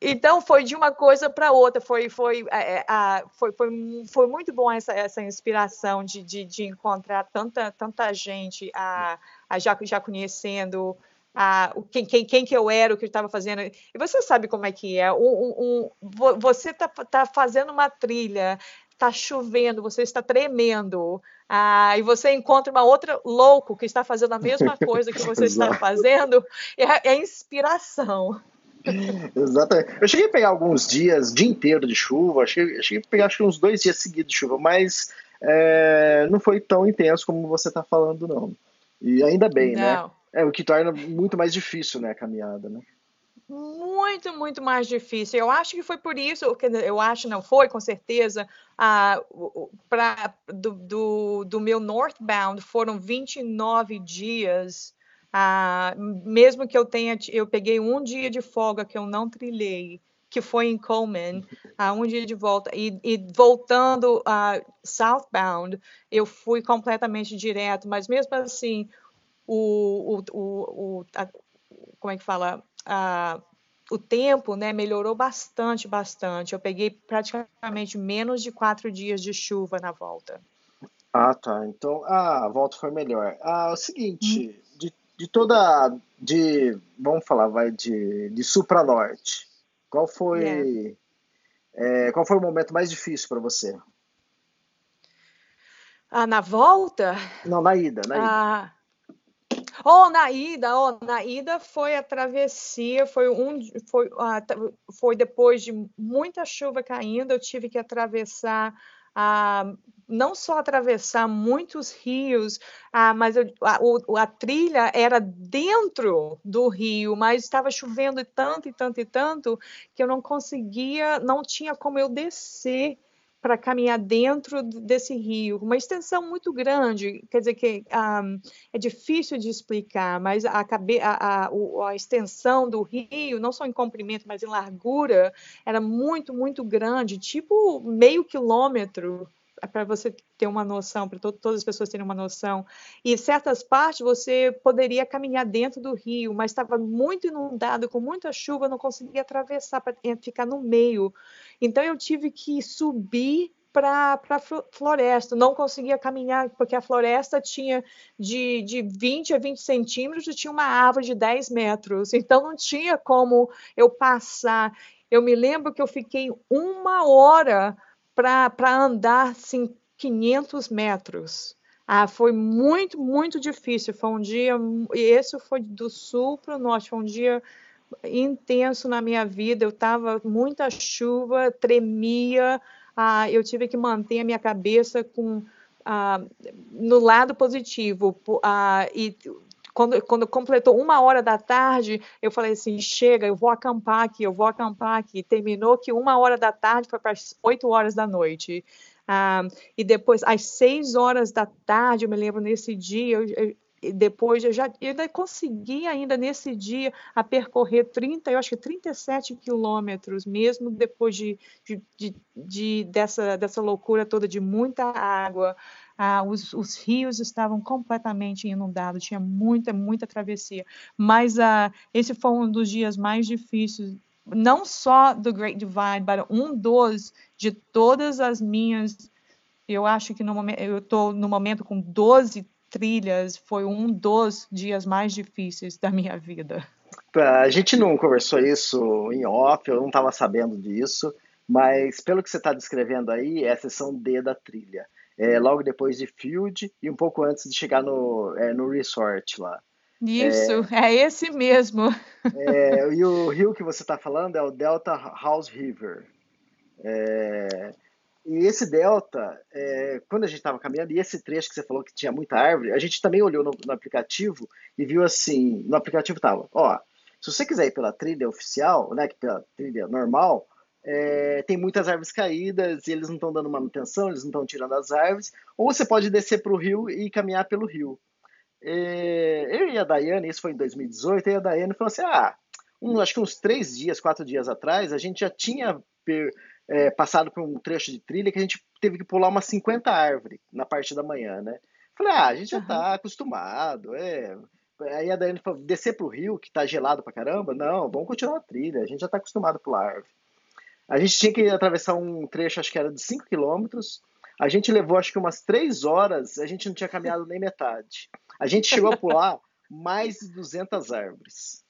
Speaker 5: Então foi de uma coisa para outra, foi foi, é, a- foi foi foi muito bom essa, essa inspiração de, de, de encontrar tanta tanta gente a, a já já conhecendo a, o- quem, quem, quem que eu era, o que eu estava fazendo. E você sabe como é que é. Um, um- um- vo- você está tá fazendo uma trilha, está chovendo, você está tremendo, ah, e você encontra uma outra louco que está fazendo a mesma (laughs) coisa que você está fazendo, é, é inspiração.
Speaker 2: Exatamente. Eu cheguei a pegar alguns dias, dia inteiro de chuva, cheguei, cheguei a pegar acho que uns dois dias seguidos de chuva, mas é, não foi tão intenso como você está falando, não. E ainda bem, né?
Speaker 5: Não.
Speaker 2: É o que torna muito mais difícil, né, a caminhada, né?
Speaker 5: Muito, muito mais difícil. Eu acho que foi por isso, eu acho, não foi, com certeza, o- pra, do, do, do meu northbound foram 29 dias, ah, mesmo que eu tenha, eu peguei um dia de folga que eu não trilhei, que foi em Coleman, ah, um dia de volta, e, e voltando a southbound, eu fui completamente direto, mas mesmo assim, o, o, o, o- a- como é que fala? Ah, o tempo, né, melhorou bastante, bastante. Eu peguei praticamente menos de quatro dias de chuva na volta.
Speaker 2: Ah, tá. Então, ah, a volta foi melhor. Ah, é o seguinte, de, de toda, de, vamos falar, vai de, de sul para norte, qual foi, é, qual foi o momento mais difícil para você?
Speaker 5: Ah, na volta,
Speaker 2: Não, na ida, na ida.
Speaker 5: ah, oh, na ida, oh, na ida foi a travessia, foi um, foi, foi depois de muita chuva caindo, eu tive que atravessar, ah, não só atravessar muitos rios, ah, mas eu- a, o- a trilha era dentro do rio, mas estava chovendo tanto e tanto e tanto que eu não conseguia, não tinha como eu descer para caminhar dentro desse rio, uma extensão muito grande, quer dizer que ah, é difícil de explicar, mas a, a, a, a extensão do rio, não só em comprimento, mas em largura, era muito, muito grande, tipo meio quilômetro, para você ter uma noção, para to todas as pessoas terem uma noção. E certas partes você poderia caminhar dentro do rio, mas estava muito inundado, com muita chuva, não conseguia atravessar para ficar no meio. Então eu tive que subir para a floresta, não conseguia caminhar, porque a floresta tinha de, de 20 a 20 centímetros e tinha uma árvore de 10 metros, então não tinha como eu passar. Eu me lembro que eu fiquei uma hora para andar assim, 500 metros. Ah, foi muito, muito difícil. Foi um dia, esse foi do sul para o norte, foi um dia intenso na minha vida. Eu estava muita chuva, tremia, ah, eu tive que manter a minha cabeça com ah, no lado positivo. Ah, e quando, quando completou uma hora da tarde, eu falei assim: chega, eu vou acampar aqui, eu vou acampar aqui. Terminou que uma hora da tarde foi para as oito horas da noite. Ah, e depois, às seis horas da tarde, eu me lembro nesse dia, eu, eu, depois eu já eu ainda consegui ainda nesse dia a percorrer 30, eu acho que 37 quilômetros, mesmo depois de, de, de, de, dessa, dessa loucura toda de muita água. Ah, os, os, rios estavam completamente inundados, tinha muita, muita travessia. Mas ah, esse foi um dos dias mais difíceis, não só do Great Divide, mas um dos de todas as minhas. Eu acho que no momento, eu estou no momento com 12 trilhas foi um dos dias mais difíceis da minha vida.
Speaker 2: Tá, a gente não conversou isso em off, eu não estava sabendo disso, mas pelo que você está descrevendo aí, é a sessão D da trilha. É logo depois de Field e um pouco antes de chegar no, é, no resort lá.
Speaker 5: Isso, é, é esse mesmo.
Speaker 2: É, e o rio que você está falando é o Delta House River. É, e esse delta, é, quando a gente estava caminhando, e esse trecho que você falou que tinha muita árvore, a gente também olhou no, no aplicativo e viu assim, no aplicativo tava, ó, se você quiser ir pela trilha oficial, né, que pela trilha normal, é, tem muitas árvores caídas e eles não estão dando manutenção, eles não estão tirando as árvores, ou você pode descer para o rio e caminhar pelo rio. É, eu e a Daiane, isso foi em 2018, e a Daiane falou assim, ah, um, acho que uns três dias, quatro dias atrás, a gente já tinha é, passado por um trecho de trilha que a gente teve que pular umas 50 árvores na parte da manhã, né? Falei, ah, a gente já tá acostumado, é. Aí a Daiane falou, descer pro rio, que tá gelado pra caramba? Não, vamos continuar a trilha, a gente já tá acostumado a pular árvore. A gente tinha que atravessar um trecho, acho que era de 5 quilômetros, a gente levou acho que umas 3 horas, a gente não tinha caminhado nem metade. A gente chegou a pular mais de 200 árvores.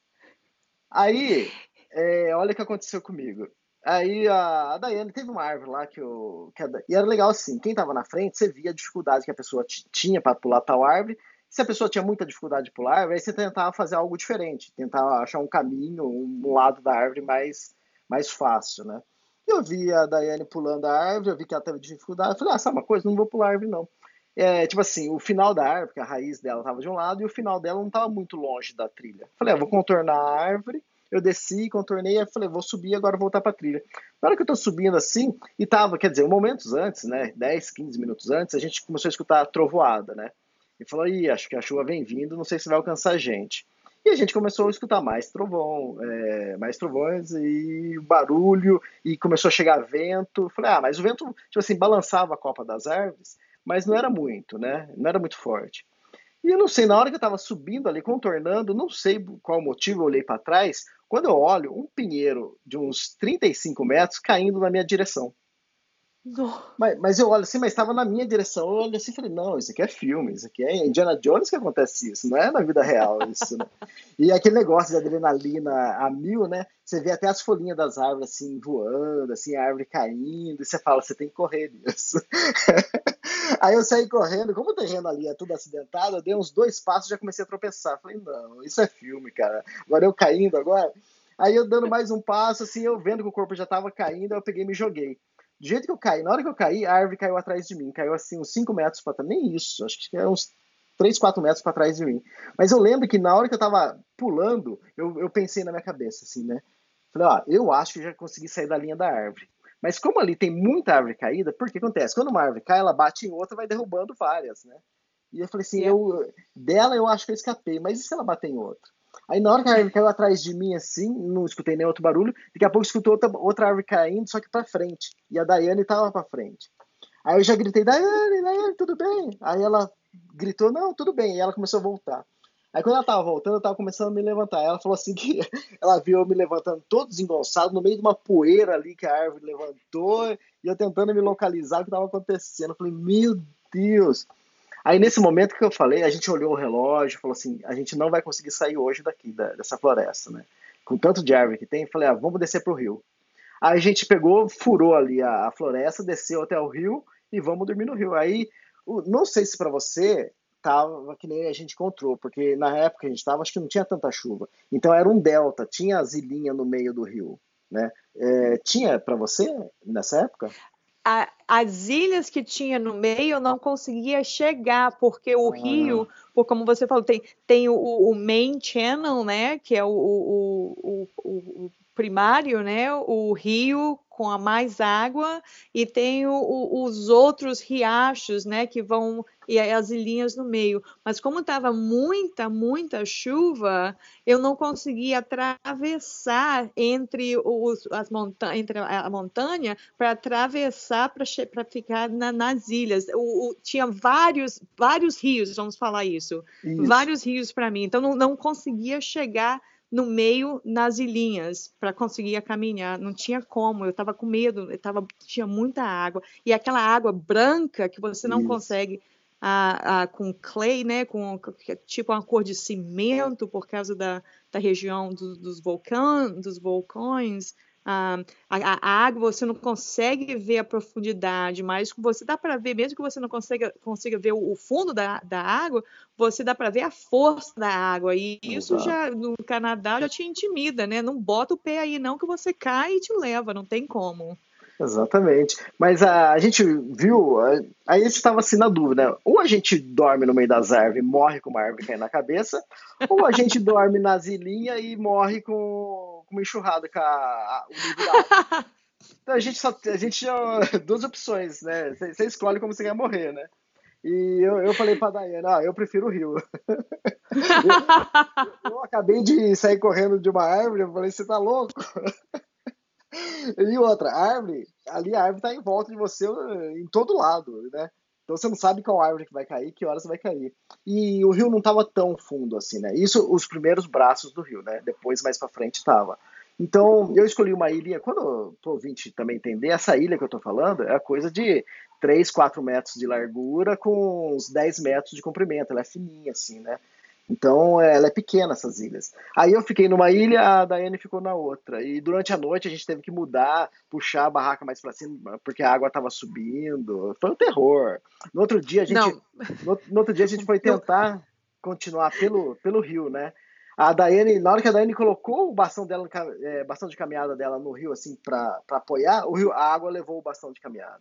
Speaker 2: Aí, é, olha o que aconteceu comigo. Aí a, a Daiane teve uma árvore lá que eu. Que a, e era legal assim, quem estava na frente, você via a dificuldade que a pessoa tinha para pular tal árvore. Se a pessoa tinha muita dificuldade de pular, aí você tentava fazer algo diferente, tentar achar um caminho, um lado da árvore mais, mais fácil, né? Eu vi a Daiane pulando a árvore, eu vi que ela teve dificuldade. Eu falei, ah, sabe uma coisa? Não vou pular a árvore, não. É, tipo assim, o final da árvore, porque a raiz dela estava de um lado e o final dela não estava muito longe da trilha. Eu falei, ah, vou contornar a árvore eu desci, contornei, e falei, vou subir agora voltar para a trilha. Na hora que eu estou subindo assim, e tava, quer dizer, momentos antes, né, 10, 15 minutos antes, a gente começou a escutar a trovoada, né? E falou, ih, acho que a chuva vem vindo, não sei se vai alcançar a gente. E a gente começou a escutar mais trovão, é, mais trovões e barulho, e começou a chegar vento. Falei, ah, mas o vento, tipo assim, balançava a copa das árvores, mas não era muito, né? Não era muito forte. E eu não sei, na hora que eu estava subindo ali, contornando, não sei qual motivo, eu olhei para trás, quando eu olho, um pinheiro de uns 35 metros caindo na minha direção. Mas, mas, eu olho assim, mas estava na minha direção. Eu olho assim e falei, não, isso aqui é filme, isso aqui é Indiana Jones que acontece isso, não é na vida real isso, né? E aquele negócio de adrenalina a mil, né? Você vê até as folhinhas das árvores assim voando, assim, a árvore caindo, e você fala, você tem que correr disso. (laughs) Aí eu saí correndo, como o terreno ali é tudo acidentado, eu dei uns dois passos e já comecei a tropeçar. Falei, não, isso é filme, cara. Agora eu caindo agora. Aí eu dando mais um passo, assim, eu vendo que o corpo já estava caindo, eu peguei e me joguei. Do jeito que eu caí, na hora que eu caí, a árvore caiu atrás de mim. Caiu assim uns 5 metros para trás. Nem isso, acho que é uns 3, 4 metros para trás de mim. Mas eu lembro que na hora que eu tava pulando, eu, eu pensei na minha cabeça, assim, né? Falei, ó, eu acho que já consegui sair da linha da árvore. Mas como ali tem muita árvore caída, porque acontece? Quando uma árvore cai, ela bate em outra vai derrubando várias, né? E eu falei assim, é. eu, dela eu acho que eu escapei, mas e se ela bater em outra? Aí na hora que a árvore caiu atrás de mim, assim, não escutei nem outro barulho, daqui a pouco escutou outra, outra árvore caindo, só que pra frente. E a Daiane tava pra frente. Aí eu já gritei, Daiane, Daiane, tudo bem? Aí ela gritou, não, tudo bem. E ela começou a voltar. Aí quando ela tava voltando, eu tava começando a me levantar. Ela falou assim (laughs) que ela viu eu me levantando todo desengonçado, no meio de uma poeira ali que a árvore levantou, e eu tentando me localizar o que tava acontecendo. Eu falei, meu Deus! Aí nesse momento que eu falei, a gente olhou o relógio, falou assim, a gente não vai conseguir sair hoje daqui, da, dessa floresta, né? Com tanto de árvore que tem, falei, ah, vamos descer pro rio. Aí a gente pegou, furou ali a, a floresta, desceu até o rio e vamos dormir no rio. Aí, não sei se para você tava que nem a gente encontrou, porque na época que a gente estava, acho que não tinha tanta chuva. Então era um delta, tinha as ilhinhas no meio do rio, né? É, tinha para você nessa época?
Speaker 5: A, as ilhas que tinha no meio eu não conseguia chegar, porque o ah. rio, por, como você falou, tem, tem o, o, main channel, né? Que é o, o, o, o primário, né? O rio com a mais água e tem o, o, os outros riachos, né, que vão e as ilhinhas no meio. Mas como estava muita, muita chuva, eu não conseguia atravessar entre os, as monta entre a montanha para atravessar para ficar na, nas ilhas. O, tinha vários, vários rios, vamos falar isso, isso. vários rios para mim. Então não, não conseguia chegar no meio nas ilhinhas para conseguir caminhar. Não tinha como, eu estava com medo, eu tava, tinha muita água. E aquela água branca que você não Isso. consegue a, a, com clay, né, com é tipo uma cor de cimento por causa da, da região do, dos, vulcão, dos vulcões. Ah, a, a, água você não consegue ver a profundidade, mas você dá para ver, mesmo que você não consiga, consiga ver o, o fundo da, da água, você dá para ver a força da água. E isso Exato. já no Canadá já te intimida, né? Não bota o pé aí, não, que você cai e te leva, não tem como.
Speaker 2: Exatamente. Mas a, a gente viu, a, aí a gente estava assim na dúvida, né? ou a gente dorme no meio das árvores e morre com uma árvore caindo na cabeça, ou a gente dorme nas ilhinhas e morre com, com uma enxurrada com a, a, o nível (laughs) Então a gente só a gente tinha duas opções, né? Você escolhe como você quer morrer, né? E eu, eu falei pra Daiane, ah, eu prefiro o rio. (laughs) eu, eu, acabei de sair correndo de uma árvore, eu falei, você tá louco? (laughs) E outra, árvore, ali a árvore tá em volta de você em todo lado, né? Então você não sabe qual árvore que vai cair, que horas vai cair. E o rio não estava tão fundo assim, né? Isso os primeiros braços do rio, né? Depois mais para frente estava. Então eu escolhi uma ilha, quando o ouvinte também entender, essa ilha que eu estou falando é a coisa de 3, 4 metros de largura com uns 10 metros de comprimento, ela é fininha assim, né? Então, ela é pequena, essas ilhas. Aí eu fiquei numa ilha, a Daiane ficou na outra. E durante a noite a gente teve que mudar, puxar a barraca mais para cima, porque a água estava subindo. Foi um terror. No outro dia a gente, no, no, outro dia a gente foi (laughs) tentar continuar pelo, pelo rio, né? A Daiane, na hora que a Daiane colocou o bastão dela, é, bastão de caminhada dela no rio assim para apoiar, o rio, a água levou o bastão de caminhada.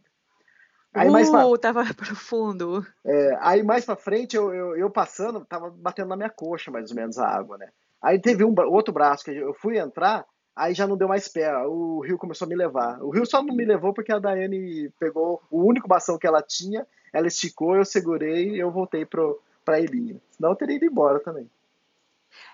Speaker 5: Aí uh, mais pra, uh, tava (laughs) profundo.
Speaker 2: É, aí mais pra frente, eu, eu, eu, passando, tava batendo na minha coxa, mais ou menos, a água, né? Aí teve um outro braço que eu fui entrar, aí já não deu mais pé, o rio começou a me levar. O rio só não me levou porque a Daiane pegou o único bastão que ela tinha, ela esticou, eu segurei e eu voltei pro, pra ilhinha. Senão eu teria ido embora também.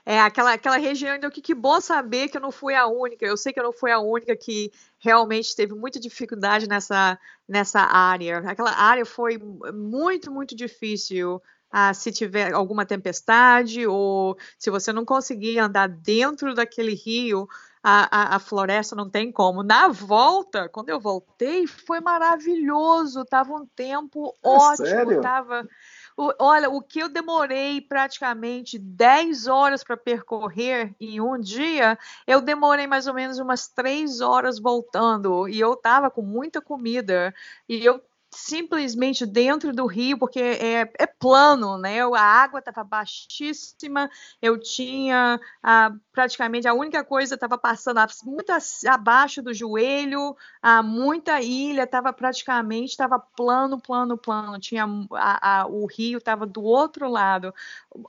Speaker 5: É, aquela, aquela região, então, que, que bom saber que eu não fui a única. Eu sei que eu não fui a única que realmente teve muita dificuldade nessa, nessa área. Aquela área foi muito, muito difícil. Ah, se tiver alguma tempestade ou se você não conseguir andar dentro daquele rio, a, a, a, floresta não tem como. Na volta, quando eu voltei, foi maravilhoso. Tava um tempo é ótimo.
Speaker 2: Sério?
Speaker 5: Tava, o, olha, o que eu demorei praticamente 10 horas para percorrer em um dia, eu demorei mais ou menos umas 3 horas voltando. E eu estava com muita comida. E eu simplesmente dentro do rio, porque é, é plano, né? A água estava baixíssima, eu tinha ah, praticamente a única coisa estava passando muito abaixo do joelho, ah, muita ilha estava praticamente estava plano, plano, plano. Tinha a, a, o rio estava do outro lado,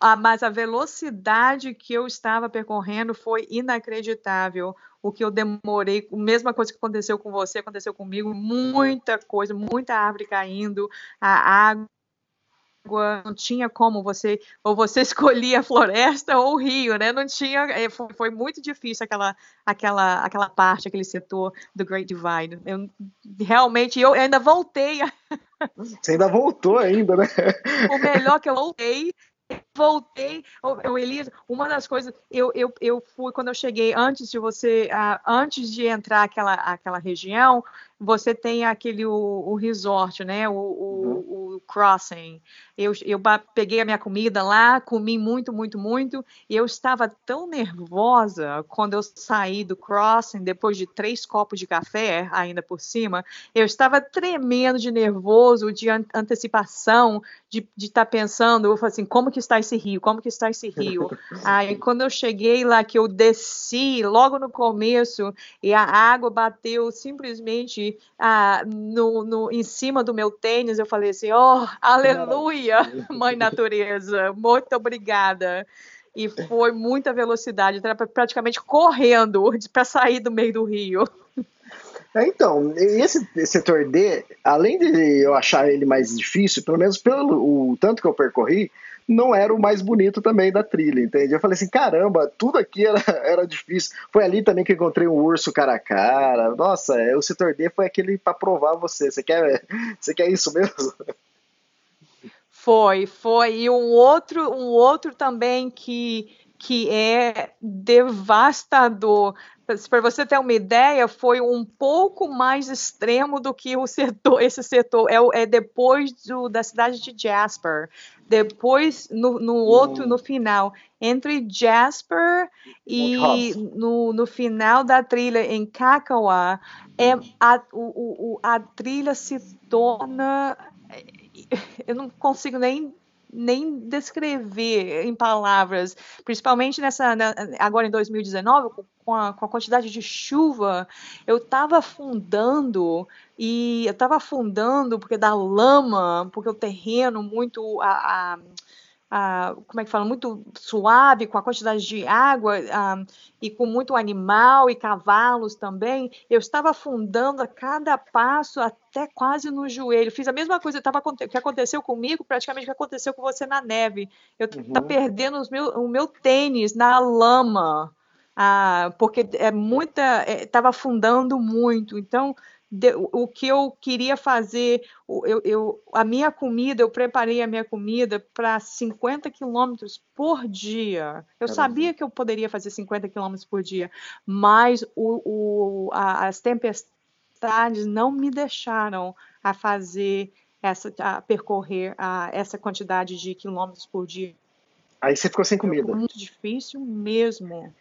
Speaker 5: ah, mas a velocidade que eu estava percorrendo foi inacreditável o que eu demorei, a mesma coisa que aconteceu com você, aconteceu comigo, muita coisa, muita árvore caindo, a água não tinha como você ou você (laughs) escolhia a floresta ou o rio, né? Não tinha, é, foi, foi, muito difícil aquela aquela aquela parte, aquele setor do Great Divide. Eu realmente eu ainda voltei.
Speaker 2: Você ainda voltou ainda, né? (laughs)
Speaker 5: O melhor que eu voltei voltei, eu, Elisa, uma das coisas, eu, eu, eu fui, quando eu cheguei, antes de você, uh, antes de entrar aquela, aquela região, você tem aquele o, o resort, né? O, uhum. o, crossing. Eu, eu peguei a minha comida lá, comi muito, muito, muito, e eu estava tão nervosa quando eu saí do crossing, depois de três copos de café, ainda por cima, eu estava tremendo de nervoso, de antecipação, de estar tá pensando, eu falei assim, como que está esse rio? Como que está esse rio? (laughs) Aí quando eu cheguei lá, que eu desci logo no começo, e a água bateu simplesmente ah, no, no, em cima do meu tênis, eu falei assim, oh, aleluia, mãe natureza, muito obrigada. E foi muita velocidade, estava praticamente correndo para sair do meio do rio.
Speaker 2: É, então, esse, setor D, além de eu achar ele mais difícil, pelo menos pelo o tanto que eu percorri, não era o mais bonito também da trilha, entende? Eu falei assim, caramba, tudo aqui era, (laughs) era difícil. Foi ali também que encontrei um urso cara a cara. Nossa, é, o setor D foi aquele para provar você. Você quer, (laughs) você quer isso mesmo?
Speaker 5: Foi, foi. E um outro, um outro também que que é devastador. Para você ter uma ideia, foi um pouco mais extremo do que o setor, esse setor é, é depois do, da cidade de Jasper, depois no, no outro no final entre Jasper e no, no final da trilha em Kakawa é a, o, o, a trilha se torna eu não consigo nem nem descrever em palavras, principalmente nessa agora em 2019 com a, com a quantidade de chuva, eu estava afundando e eu estava afundando porque da lama, porque o terreno muito a, a ah, como é que fala, muito suave, com a quantidade de água ah, e com muito animal e cavalos também, eu estava afundando a cada passo até quase no joelho. Fiz a mesma coisa tava, que aconteceu comigo, praticamente que aconteceu com você na neve. Eu estava uhum. perdendo meu, o meu tênis na lama. Ah, porque é muita, estava é, afundando muito. Então, o que eu queria fazer, eu, eu, a minha comida, eu preparei a minha comida para 50 quilômetros por dia. Eu sabia que eu poderia fazer 50 quilômetros por dia, mas o, o, a, as tempestades não me deixaram a fazer essa, a percorrer a, essa quantidade de quilômetros por dia.
Speaker 2: Aí você ficou sem comida. Foi
Speaker 5: muito difícil mesmo.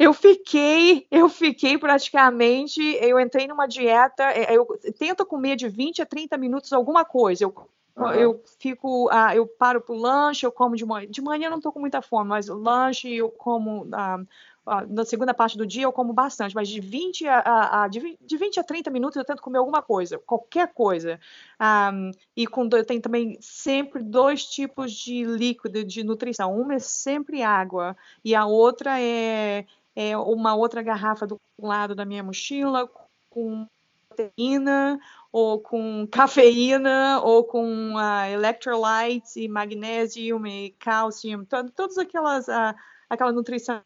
Speaker 5: Eu fiquei, eu fiquei praticamente, eu entrei numa dieta, é, eu tento comer de 20 a 30 minutos alguma coisa. Eu Uhum. Eu fico, ah, eu paro para o lanche, eu como de manhã. De manhã eu não estou com muita fome, mas lanche eu como ah, ah, na segunda parte do dia eu como bastante, mas de 20 a, a, de, de 20 a 30 minutos eu tento comer alguma coisa, qualquer coisa. Ah, e com, eu tenho também sempre dois tipos de líquido de nutrição. Uma é sempre água e a outra é é, uma outra garrafa do lado da minha mochila com proteína ou com cafeína ou com uh, electrolytes e magnésio e cálcio, todas aquelas uh, aquela nutrição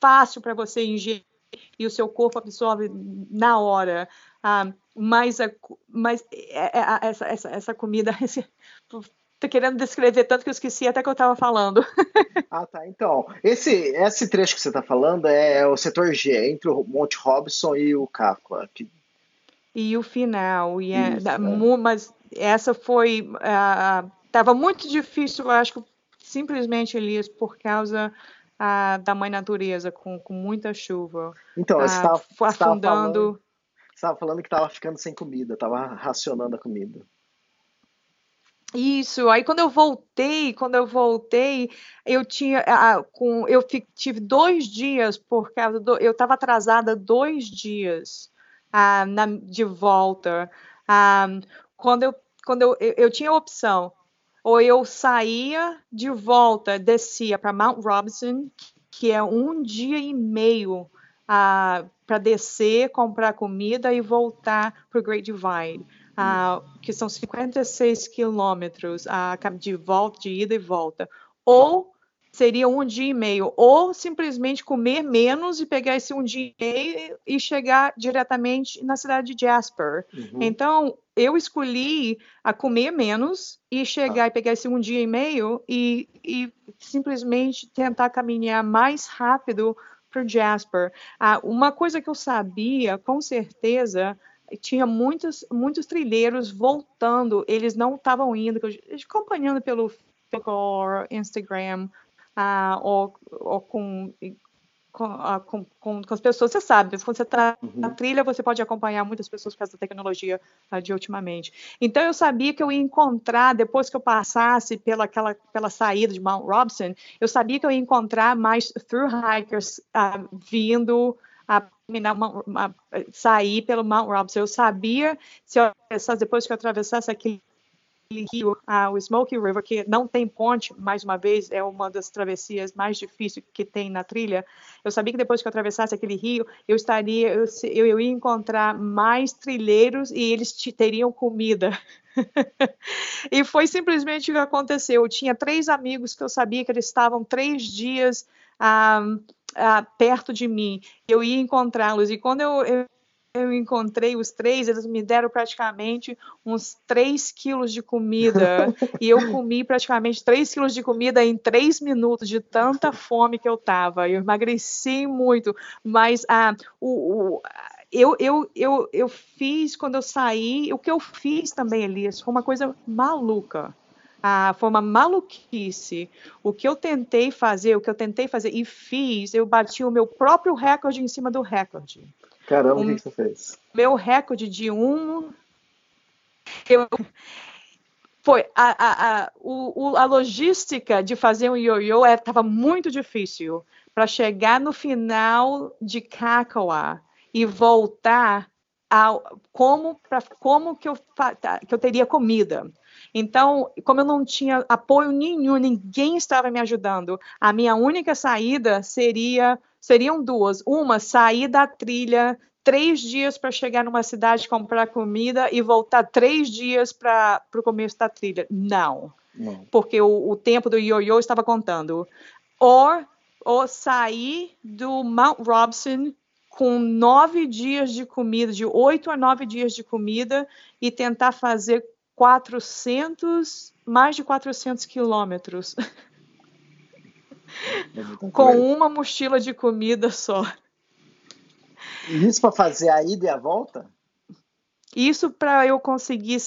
Speaker 5: fácil para você ingerir e o seu corpo absorve na hora. Uh, mas, a, mas é, é, essa, essa, essa comida, (laughs) esse, Tô querendo descrever tanto que eu esqueci até que eu estava falando. (laughs)
Speaker 2: ah, tá. Então, esse, esse trecho que você está falando é o setor G, entre o Monte Robson e o Kafka. Que...
Speaker 5: E o final. E é, Isso, é. Mas essa foi. Uh, muito difícil, eu acho que simplesmente, Elias, por causa uh, da mãe natureza, com, com muita chuva.
Speaker 2: Então, você estava uh, afundando. Você estava falando que estava ficando sem comida, estava racionando a comida.
Speaker 5: Isso, aí quando eu voltei, quando eu voltei, eu tinha, com, eu tive dois dias por causa do, eu estava atrasada dois dias ah, na, de volta. Ah, quando eu, quando eu, eu, eu tinha a opção, ou eu saía de volta, descia para Mount Robinson, que é um dia e meio ah, para descer, comprar comida e voltar para o Great Divide que são 56 quilômetros de volta, de ida e volta, ou seria um dia e meio, ou simplesmente comer menos e pegar esse um dia e meio e chegar diretamente na cidade de Jasper. Uhum. Então, eu escolhi a comer menos e chegar ah. e pegar esse um dia e meio e, e simplesmente tentar caminhar mais rápido para Jasper. Ah, uma coisa que eu sabia, com certeza, tinha muitos, muitos trilheiros voltando, eles não estavam indo, acompanhando pelo Instagram, ah, ou, ou com com, com, com, com, as pessoas, você sabe, quando você está uhum. na trilha, você pode acompanhar muitas pessoas por causa da tecnologia uh, de ultimamente. Então, eu sabia que eu ia encontrar, depois que eu passasse pela, aquela, pela saída de Mount Robson, eu sabia que eu ia encontrar mais through hikers vindo a, a, sair pelo Mount Robson. Eu sabia, se eu depois que eu atravessasse aquele rio, ah, o Smoky River, que não tem ponte, mais uma vez, é uma das travessias mais difíceis que tem na trilha. Eu sabia que depois que eu atravessasse aquele rio, eu estaria, eu, eu ia encontrar mais trilheiros e eles te, teriam comida. (laughs) e foi simplesmente o que aconteceu. Eu tinha três amigos que eu sabia que eles estavam três dias ah, ah, perto de mim. Eu ia encontrá-los. E quando eu, eu eu encontrei os três, eles me deram praticamente uns 3 quilos de comida. (laughs) e eu comi praticamente 3 quilos de comida em 3 minutos, de tanta fome que eu tava. Eu emagreci muito, mas ah, o, o eu, eu, eu, eu fiz quando eu saí, o que eu fiz também, Elias, foi uma coisa maluca. Ah, foi uma maluquice. O que eu tentei fazer, o que eu tentei fazer e fiz, eu bati o meu próprio recorde em cima do recorde.
Speaker 2: Caramba, o que, que você fez?
Speaker 5: Meu recorde de um. Eu, foi a, a, a, o, a logística de fazer um ioiô estava é, muito difícil para chegar no final de Cacoa e voltar ao como para como que eu tá, que eu teria comida. Então, como eu não tinha apoio nenhum, ninguém estava me ajudando. A minha única saída seria seriam duas. Uma, sair da trilha três dias para chegar numa cidade, comprar comida e voltar três dias para o começo da trilha. Não. Não. Porque o, o, tempo do ioiô estava contando. Ou, ou sair do Mount Robson com nove dias de comida, de oito a nove dias de comida, e tentar fazer 400, mais de 400 quilômetros. É com uma mochila de comida só.
Speaker 2: Isso para fazer a ida e a volta?
Speaker 5: Isso para eu conseguir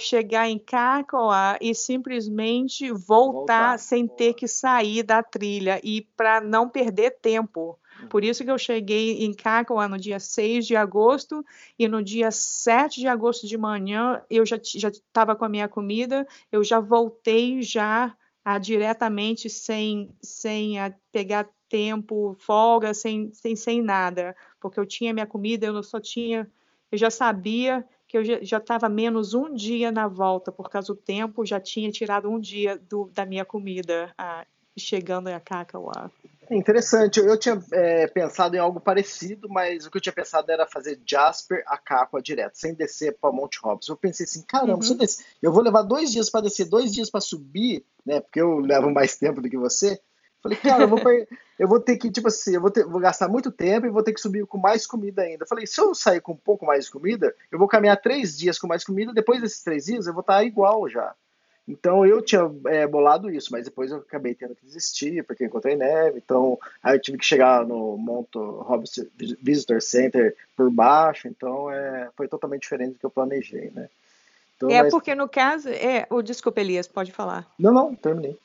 Speaker 5: chegar em Cacoa e simplesmente voltar, voltar, sem ter que sair da trilha e para não perder tempo. Por isso que eu cheguei em Cacoa no dia 6 de agosto e no dia 7 de agosto de manhã eu já estava com a minha comida, eu já voltei já ah, diretamente sem, sem ah, pegar tempo, folga, sem, sem, sem nada, porque eu tinha minha comida, eu só tinha, eu já sabia que eu já estava menos um dia na volta, por causa do tempo, já tinha tirado um dia do, da minha comida, ah, chegando a Cacauá.
Speaker 2: É interessante, eu tinha é, pensado em algo parecido, mas o que eu tinha pensado era fazer Jasper a Cacua direto, sem descer para Monte Robson. Eu pensei assim, caramba, uhum. se eu, descer, eu vou levar dois dias para descer, dois dias para subir, né? Porque eu levo mais tempo do que você. Falei, cara, eu vou, (laughs) eu vou ter que, tipo assim, eu vou, ter, vou gastar muito tempo e vou ter que subir com mais comida ainda. Falei, se eu sair com um pouco mais de comida, eu vou caminhar três dias com mais comida, depois desses três dias eu vou estar igual já. Então eu tinha é, bolado isso, mas depois eu acabei tendo que desistir, porque encontrei neve, então aí eu tive que chegar no Monto Hobbs Visitor Center por baixo, então é, foi totalmente diferente do que eu planejei, né?
Speaker 5: Então, é mas... porque no caso, é, o oh, desculpa Elias, pode falar.
Speaker 2: Não, não, terminei.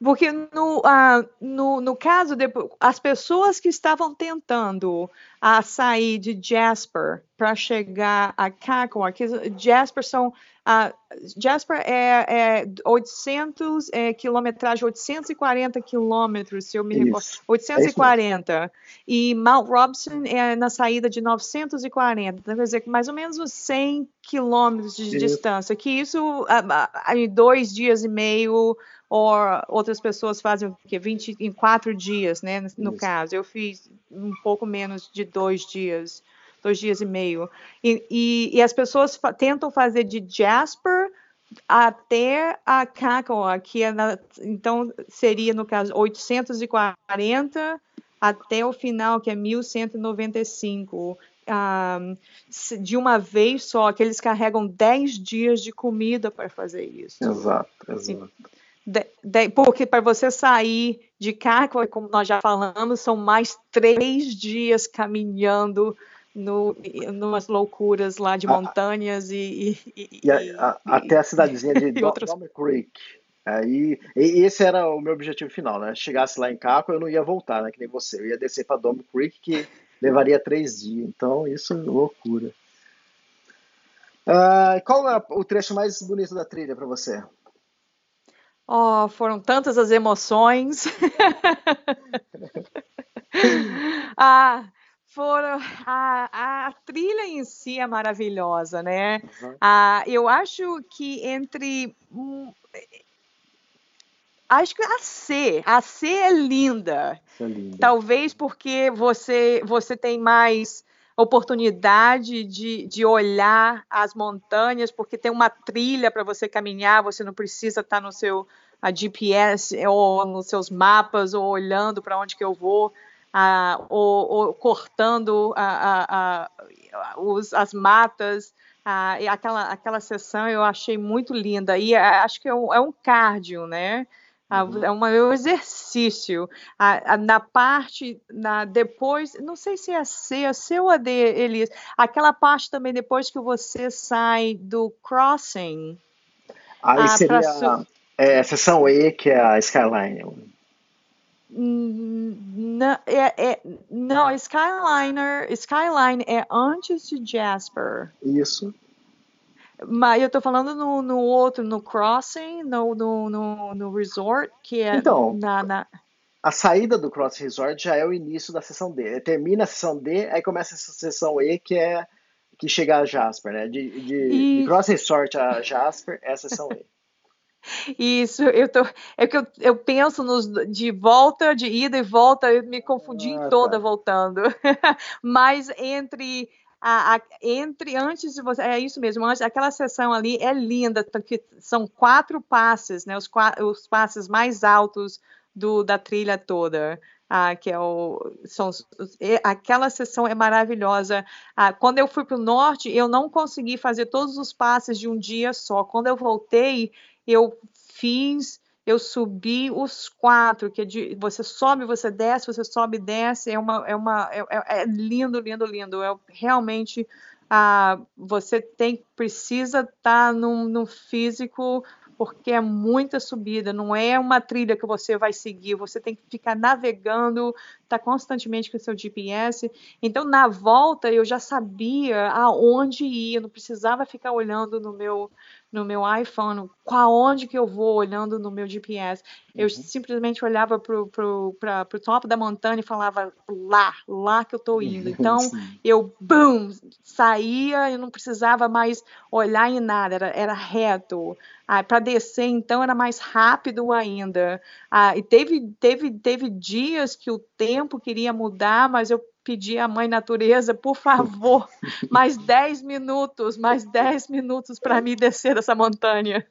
Speaker 5: Porque no, uh, no, no caso, de, as pessoas que estavam tentando uh, sair de Jasper para chegar a Kakwa, que Jasper são Jasper é, é 800 é, quilometragem, 840 quilômetros, se eu me recordo. 840. É e Mount Robson é na saída de 940. Então, quer dizer, mais ou menos uns 100 quilômetros de isso. distância. Que isso, em dois dias e meio, ou outras pessoas fazem o quê? 20 em quatro dias, né? No isso. caso. Eu fiz um pouco menos de dois dias dois dias e meio. E, e, e as pessoas fa tentam fazer de Jasper até a Kakoa, que é na, então seria, no caso, 840 até o final, que é 1195. Um, de uma vez só, que eles carregam 10 dias de comida para fazer isso.
Speaker 2: Exato, exato.
Speaker 5: de, de, porque para você sair de cá, como nós já falamos, são mais três dias caminhando no, numas loucuras lá de montanhas e,
Speaker 2: e, e, a, a, até a cidadezinha de (laughs) Dome outras... Creek. Aí, esse era o meu objetivo final, né? Chegasse lá em Caco, eu não ia voltar, né? Que nem você. Eu ia descer para Dome Creek, que levaria três dias. Então, isso é loucura. Uh, qual é o trecho mais bonito da trilha para você?
Speaker 5: Oh, foram tantas as emoções. (laughs) (laughs) ah, foram a, a, trilha em si é maravilhosa, né? Uhum. Ah, eu acho que entre acho que a C, a C é linda. É linda. Talvez porque você você tem mais oportunidade de, de olhar as montanhas, porque tem uma trilha para você caminhar, você não precisa estar tá no seu a GPS ou nos seus mapas ou olhando para onde que eu vou, ah, ou, ou, cortando a, a, os, as matas. Aquela, aquela sessão eu achei muito linda. E acho que é um, é um cardio, né? Uhum. É, uma, é um exercício. A, a, na parte, na, depois, não sei se é C, é C ou a D, Elias, aquela parte também depois que você sai do crossing.
Speaker 2: Aí ah, seria a, é, a seção E, que é a Skyline.
Speaker 5: Não, é, é, não, Skyliner, Skyline é antes de Jasper.
Speaker 2: Isso.
Speaker 5: Mas eu tô falando no, no outro, no Crossing, no, no, no, no Resort, que é
Speaker 2: então,
Speaker 5: na, na,
Speaker 2: A saída do Crossing Resort já é o início da sessão D. Termina a sessão D, aí começa a sessão E, que é que chega a Jasper, né? De, de, e... de Crossing Resort a Jasper é a sessão E.
Speaker 5: Isso, eu tô, é que eu, eu penso nos de volta, de ida e volta, eu me confundi ah, toda tá. voltando. (laughs) Mas entre a, a, entre antes de você, é isso mesmo, antes, aquela sessão ali é linda, que são quatro passes, né, os, os passes mais altos do, da trilha toda. Ah, que é o, são, aquela sessão é maravilhosa. Ah, quando eu fui para o norte, eu não consegui fazer todos os passes de um dia só. Quando eu voltei, eu fiz eu subi os quatro, que é de, você sobe, você desce, você sobe, desce, é uma, é uma, é, é, é lindo, lindo, lindo, é realmente, ah, você tem, precisa estar tá num, num físico porque é muita subida, não é uma trilha que você vai seguir, você tem que ficar navegando, tá constantemente com o seu GPS. Então, na volta, eu já sabia aonde ir, eu não precisava ficar olhando no meu no meu iPhone, qual onde que eu vou olhando no meu GPS. Eu uhum. simplesmente olhava para o topo da montanha e falava lá, lá que eu estou indo. Então eu, boom, saía, eu não precisava mais olhar em nada, era, era reto. Ah, para descer, então, era mais rápido ainda. Ah, e teve, teve, teve dias que o tempo queria mudar, mas eu pedir à Mãe Natureza, por favor, (laughs) mais 10 minutos, mais 10 minutos para mim descer essa montanha.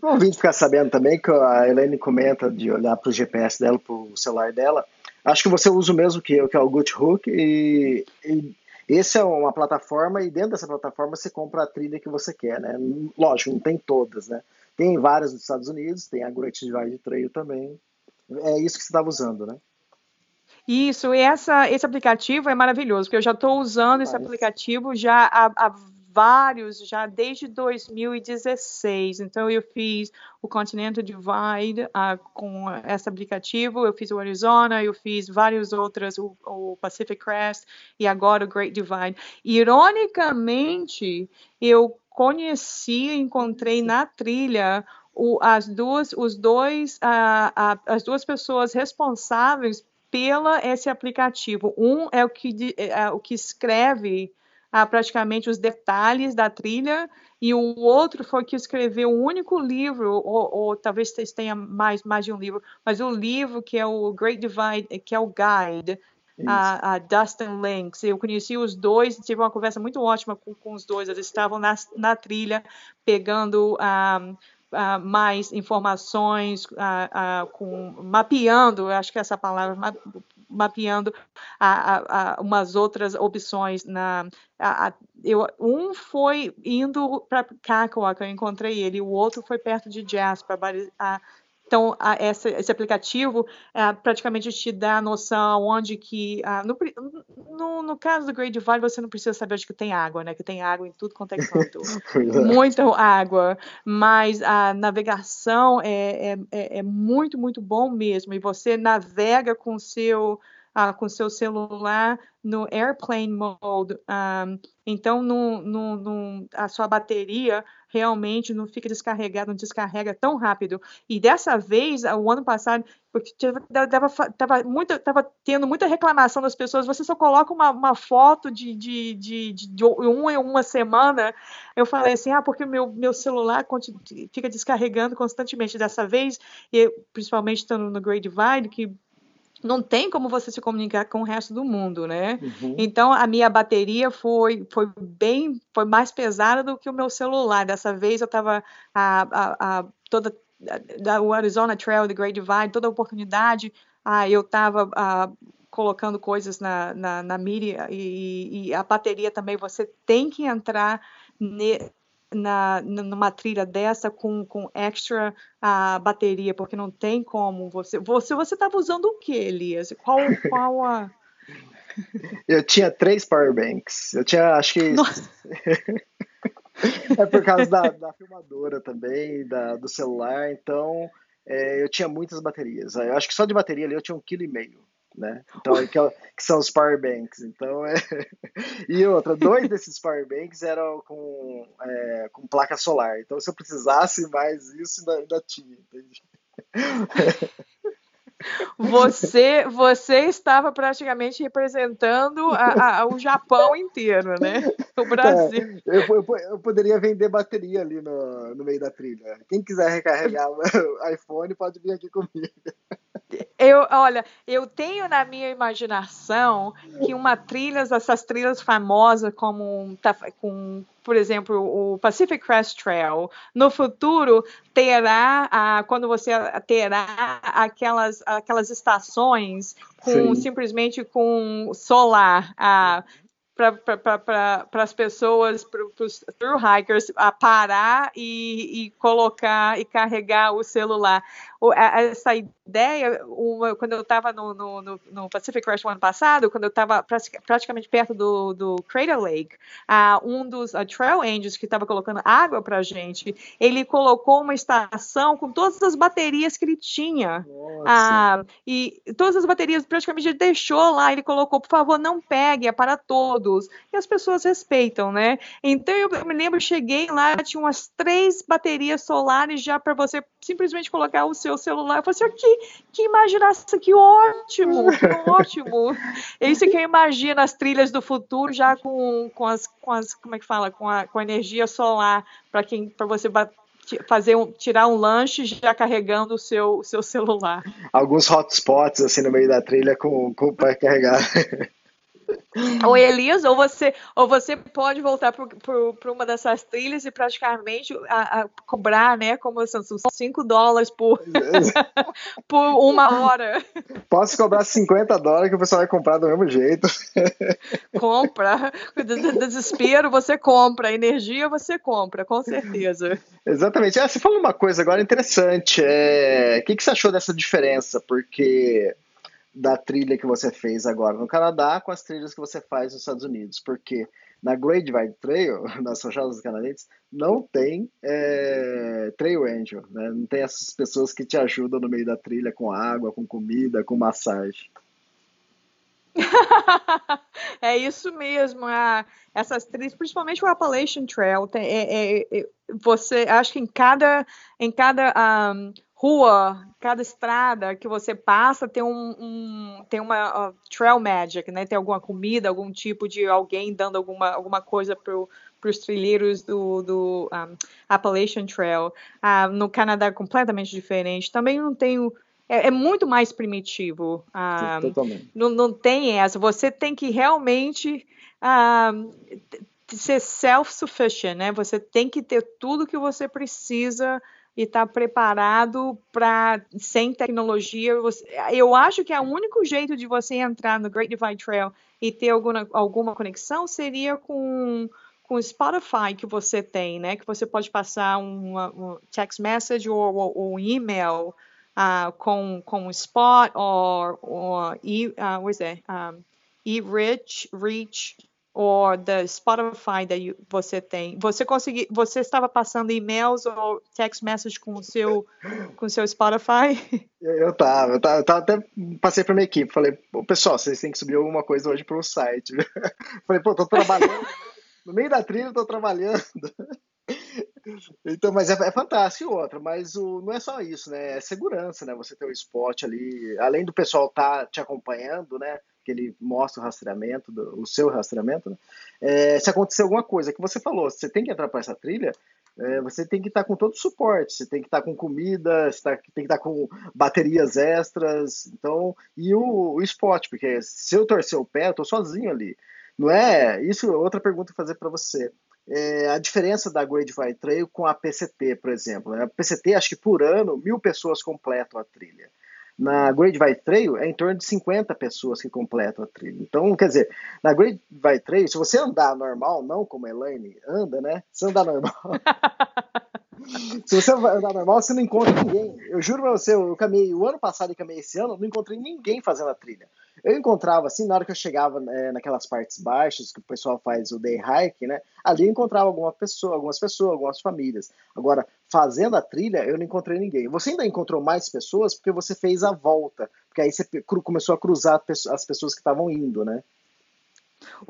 Speaker 2: Para o ouvinte ficar sabendo também que a Helene comenta de olhar para o GPS dela, para o celular dela, acho que você usa o mesmo que eu, que é o GoodHook, e, e esse é uma plataforma, e dentro dessa plataforma você compra a trilha que você quer, né? Lógico, não tem todas, né? Tem várias nos Estados Unidos, tem a Great Divide Trail também. É isso que você estava usando, né?
Speaker 5: Isso, essa, esse aplicativo é maravilhoso, porque eu já estou usando esse aplicativo já há, há, vários, já desde 2016. Então, eu fiz o Continental Divide uh, com esse aplicativo, eu fiz o Arizona, eu fiz vários outros, o, o Pacific Crest e agora o Great Divide. Ironicamente, eu conheci, encontrei na trilha o, as duas, os dois, uh, uh, as duas pessoas responsáveis pela esse aplicativo. Um é o que, é, é o que escreve ah, praticamente os detalhes da trilha, e o outro foi que escreveu o um único livro, ou, ou, talvez tenha mais, mais de um livro, mas o livro que é o Great Divide, que é o Guide, a, a, Dustin Links. Eu conheci os dois, tive uma conversa muito ótima com, com os dois. Eles estavam na, na trilha pegando um, ah, uh, mais informações, uh, com, mapeando, acho que essa palavra, mapeando a, a, umas outras opções na eu, um foi indo para Cacoa, que eu encontrei ele, o outro foi perto de Jasper, então, a, essa, esse aplicativo é, praticamente te dá a noção onde que. no, no, no, caso do Great Divide, você não precisa saber onde que tem água, né? Que tem água em tudo quanto é canto. (laughs) Muita água. Mas a navegação é, é, é, é muito, muito bom mesmo. E você navega com seu uh, com seu celular no airplane mode. Um, então, no, no, no, a sua bateria realmente não fica descarregada, não descarrega tão rápido. E dessa vez, o ano passado, estava muito, tava tendo muita reclamação das pessoas. Você só coloca uma, uma foto de, de, de, de, uma em uma semana. Eu falei assim, ah, porque meu, meu celular fica descarregando constantemente. Dessa vez, e principalmente estando no Great Divide, que não tem como você se comunicar com o resto do mundo, né? Uhum. Então a minha bateria foi, foi bem, foi mais pesada do que o meu celular. Dessa vez eu estava a, a, a, toda da o Arizona Trail, The Great Divide, toda a oportunidade, ah, eu estava colocando coisas na, na, na mídia e, e, a bateria também. Você tem que entrar ne, na, numa trilha dessa com, com extra a bateria, porque não tem como você. Você você estava usando o que, Elias? Qual, qual a. (laughs)
Speaker 2: Eu tinha três powerbanks. Eu tinha, acho que. (laughs) é por causa da, da filmadora também, da, do celular, então é, eu tinha muitas baterias. Eu acho que só de bateria ali eu tinha um quilo e meio né? Então, que, é que, são os power banks. Então, é... (laughs) e outra, dois desses power banks eram com, é, com placa solar. Então, se eu precisasse mais isso, ainda, ainda tinha, entende? (laughs)
Speaker 5: Você, você estava praticamente representando a, a, o Japão inteiro, né? O é, Brasil.
Speaker 2: É, eu, eu, eu, poderia vender bateria ali no, no meio da trilha. Quem quiser recarregar o iPhone pode vir aqui comigo.
Speaker 5: Eu, olha, eu tenho na minha imaginação que uma trilha, essas trilhas famosas como tá, com, por exemplo, o Pacific Crest Trail, no futuro terá, ah, quando você terá aquelas, aquelas estações com Sim. simplesmente com solar, ah, para as pessoas, para os through hikers, a parar e, e, colocar e carregar o celular. Essa ideia, uma, quando eu estava no, no, no, Pacific Crest ano passado, quando eu estava praticamente perto do, do Crater Lake, uh, um dos uh, trail angels que estava colocando água para a gente, ele colocou uma estação com todas as baterias que ele tinha. Uh, e todas as baterias praticamente ele deixou lá, ele colocou, por favor, não pegue, é para todos todos. E as pessoas respeitam, né? Então eu, eu me lembro, cheguei lá, tinha umas três baterias solares já para você simplesmente colocar o seu celular. Eu falei assim, que, que imaginação, que ótimo, (laughs) que ótimo. É isso que eu imagino as trilhas do futuro já com, com, as, com as, como é que fala, com a, com a energia solar para quem, para você fazer um, tirar um lanche já carregando o seu, o seu celular.
Speaker 2: Alguns hotspots assim no meio da trilha com, com para carregar. (laughs) (laughs)
Speaker 5: Ou Elias, ou você, ou você pode voltar para uma dessas trilhas e praticamente a, a cobrar, né? Como são 5 dólares por, (laughs) por uma hora.
Speaker 2: Posso cobrar 50 dólares que o pessoal vai comprar do mesmo jeito. (laughs)
Speaker 5: Compra. Desespero, você compra. Energia, você compra, com certeza.
Speaker 2: Exatamente. Ah, você falou uma coisa agora interessante. É... O que, que você achou dessa diferença? Porque da trilha que você fez agora no Canadá com as trilhas que você faz nos Estados Unidos, porque na Great Divide Trail, (laughs) nas Rochadas Canadenses, não tem é, Trail Angel, né? não tem essas pessoas que te ajudam no meio da trilha com água, com comida, com massagem. (laughs)
Speaker 5: é isso mesmo, a, essas trilhas, principalmente o Appalachian Trail, tem, é, é, é você acho que em cada em cada um, rua, cada estrada que você passa tem um, um tem uma uh, trail magic, né? Tem alguma comida, algum tipo de alguém dando alguma, alguma coisa para os trilheiros do, do um, Appalachian Trail. Uh, no Canadá é completamente diferente. Também não tem é, é, muito mais primitivo.
Speaker 2: Uh, Totalmente.
Speaker 5: Não, não tem essa. Você tem que realmente uh, ser self-sufficient, né? Você tem que ter tudo que você precisa e estar tá preparado para sem tecnologia. Eu acho que é o único jeito de você entrar no Great Divide Trail e ter alguma, alguma conexão seria com com o Spotify que você tem, né? Que você pode passar um, um text message ou, um e-mail uh, com com o Spot ou ou e uh, what is it? Um, e-Rich, Reach ou da Spotify você tem. Você consegui, você estava passando e-mails ou text message com o seu com o seu Spotify? (laughs)
Speaker 2: Eu estava, eu tava, eu tava até passei para minha equipe, falei, pessoal, vocês têm que subir alguma coisa hoje para o site. (laughs) falei, pô, tô trabalhando no meio da trilha, tô trabalhando. (laughs) Então, mas é, é fantástico e outra, mas o, não é só isso, né? É segurança, né? Você ter o esporte ali, além do pessoal estar tá te acompanhando, né? Que ele mostra o rastreamento, do, o seu rastreamento, né? é, se acontecer alguma coisa que você falou, você tem que entrar para essa trilha, é, você tem que estar com todo o suporte, você tem que estar com comida, você tá, tem que estar com baterias extras, então, e o, o porque se eu torcer o pé, eu tô sozinho ali. Não é? Isso é outra pergunta que fazer para você. É, a diferença da Great Vai Trail com a PCT, por exemplo. Né? A PCT, acho que por ano, mil pessoas completam a trilha. Na Great Vai Trail é em torno de 50 pessoas que completam a trilha. Então, quer dizer, na Great Vai Trail, se você andar normal, não como a Elaine anda, né? Se andar normal. (laughs) (laughs) se você andar normal, você não encontra ninguém. Eu juro pra você, eu caminhei o ano passado e caminhei esse ano, não encontrei ninguém fazendo a trilha. Eu encontrava, assim, na hora que eu chegava é, naquelas partes baixas, que o pessoal faz o day hike, né? Ali eu encontrava alguma pessoa, algumas pessoas, algumas famílias. Agora, fazendo a trilha, eu não encontrei ninguém. Você ainda encontrou mais pessoas porque você fez a volta. Porque aí você começou a cruzar as pessoas que estavam indo, né?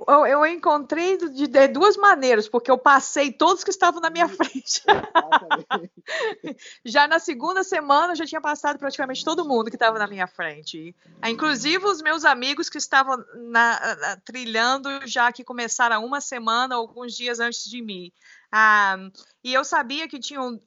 Speaker 5: Eu, eu encontrei de, de, duas maneiras, porque eu passei todos que estavam na minha frente. (laughs) já na segunda semana, já tinha passado praticamente todo mundo que estava na minha frente. Inclusive os meus amigos que estavam na, na, trilhando, já que começaram uma semana, alguns dias antes de mim. Ah, e eu sabia que tinham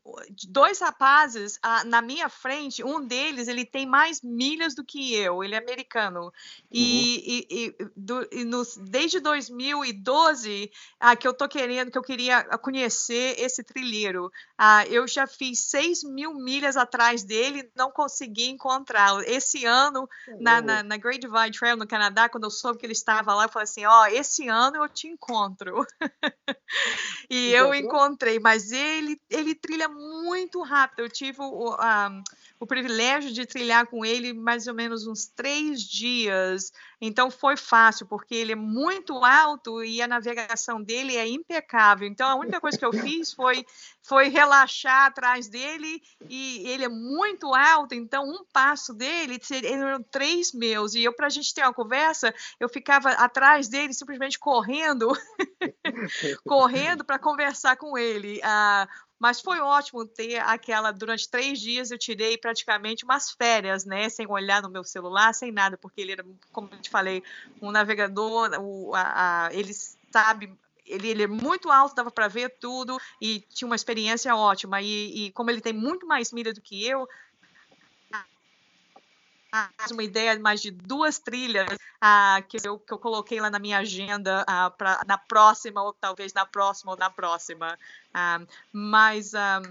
Speaker 5: dois rapazes ah, na minha frente. Um deles ele tem mais milhas do que eu. Ele é americano. E, uhum. e, e, do, e nos, desde 2012 ah, que eu tô querendo, que eu queria conhecer esse trilheiro. Ah, eu já fiz 6 mil milhas atrás dele, não consegui encontrá-lo. Esse ano, uhum. na, na, na, Great Divide Trail no Canadá, quando eu soube que ele estava lá, eu falei assim: ó, oh, esse ano eu te encontro. (laughs) e eu encontrei, mas ele, ele trilha muito rápido. Eu tive o, um, o privilégio de trilhar com ele mais ou menos uns três dias. Então foi fácil, porque ele é muito alto e a navegação dele é impecável. Então a única coisa que eu fiz foi, foi relaxar atrás dele e ele é muito alto, então um passo dele eram três meus. E eu, para a gente ter uma conversa, eu ficava atrás dele simplesmente correndo, (laughs) correndo para conversar com ele. Uh, mas foi ótimo ter aquela. Durante três dias eu tirei praticamente umas férias, né? Sem olhar no meu celular, sem nada, porque ele era, como eu te falei, um navegador, o, a, a, ele sabe ele, ele, é muito alto, dava para ver tudo e tinha uma experiência ótima. E, e, como ele tem muito mais milha do que eu, uma ideia mais de duas trilhas ah, que, eu, que eu coloquei lá na minha agenda ah, pra, na próxima, ou talvez na próxima ou na próxima. Ah, mas, ah,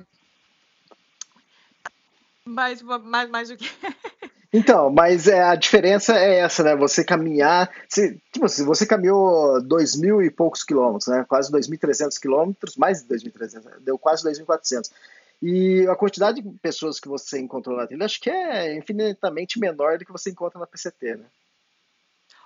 Speaker 5: mas, mas o que? (laughs)
Speaker 2: Então, mas é, a diferença é essa, né? Você caminhar. Se, tipo, se você caminhou dois mil e poucos quilômetros, né? Quase 2.300 quilômetros, mais de 2.300, deu quase 2.400. E a quantidade de pessoas que você encontrou na trilha, acho que é infinitamente menor do que você encontra na PCT, né?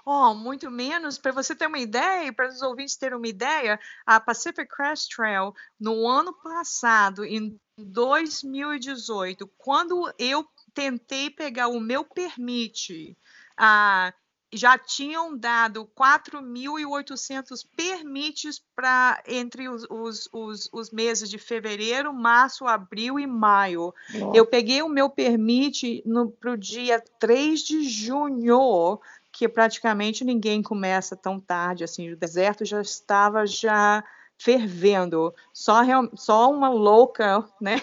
Speaker 5: Oh, muito menos. Para você ter uma ideia, para os ouvintes terem uma ideia, a Pacific Crest Trail, no ano passado, em 2018, quando eu tentei pegar o meu permite, ah, já tinham dado 4.800 permites para entre os, os, os, os, meses de fevereiro, março, abril e maio. Nossa. Eu peguei o meu permite para o dia 3 de junho, que praticamente ninguém começa tão tarde assim. O deserto já estava já fervendo. Só, só uma louca, né?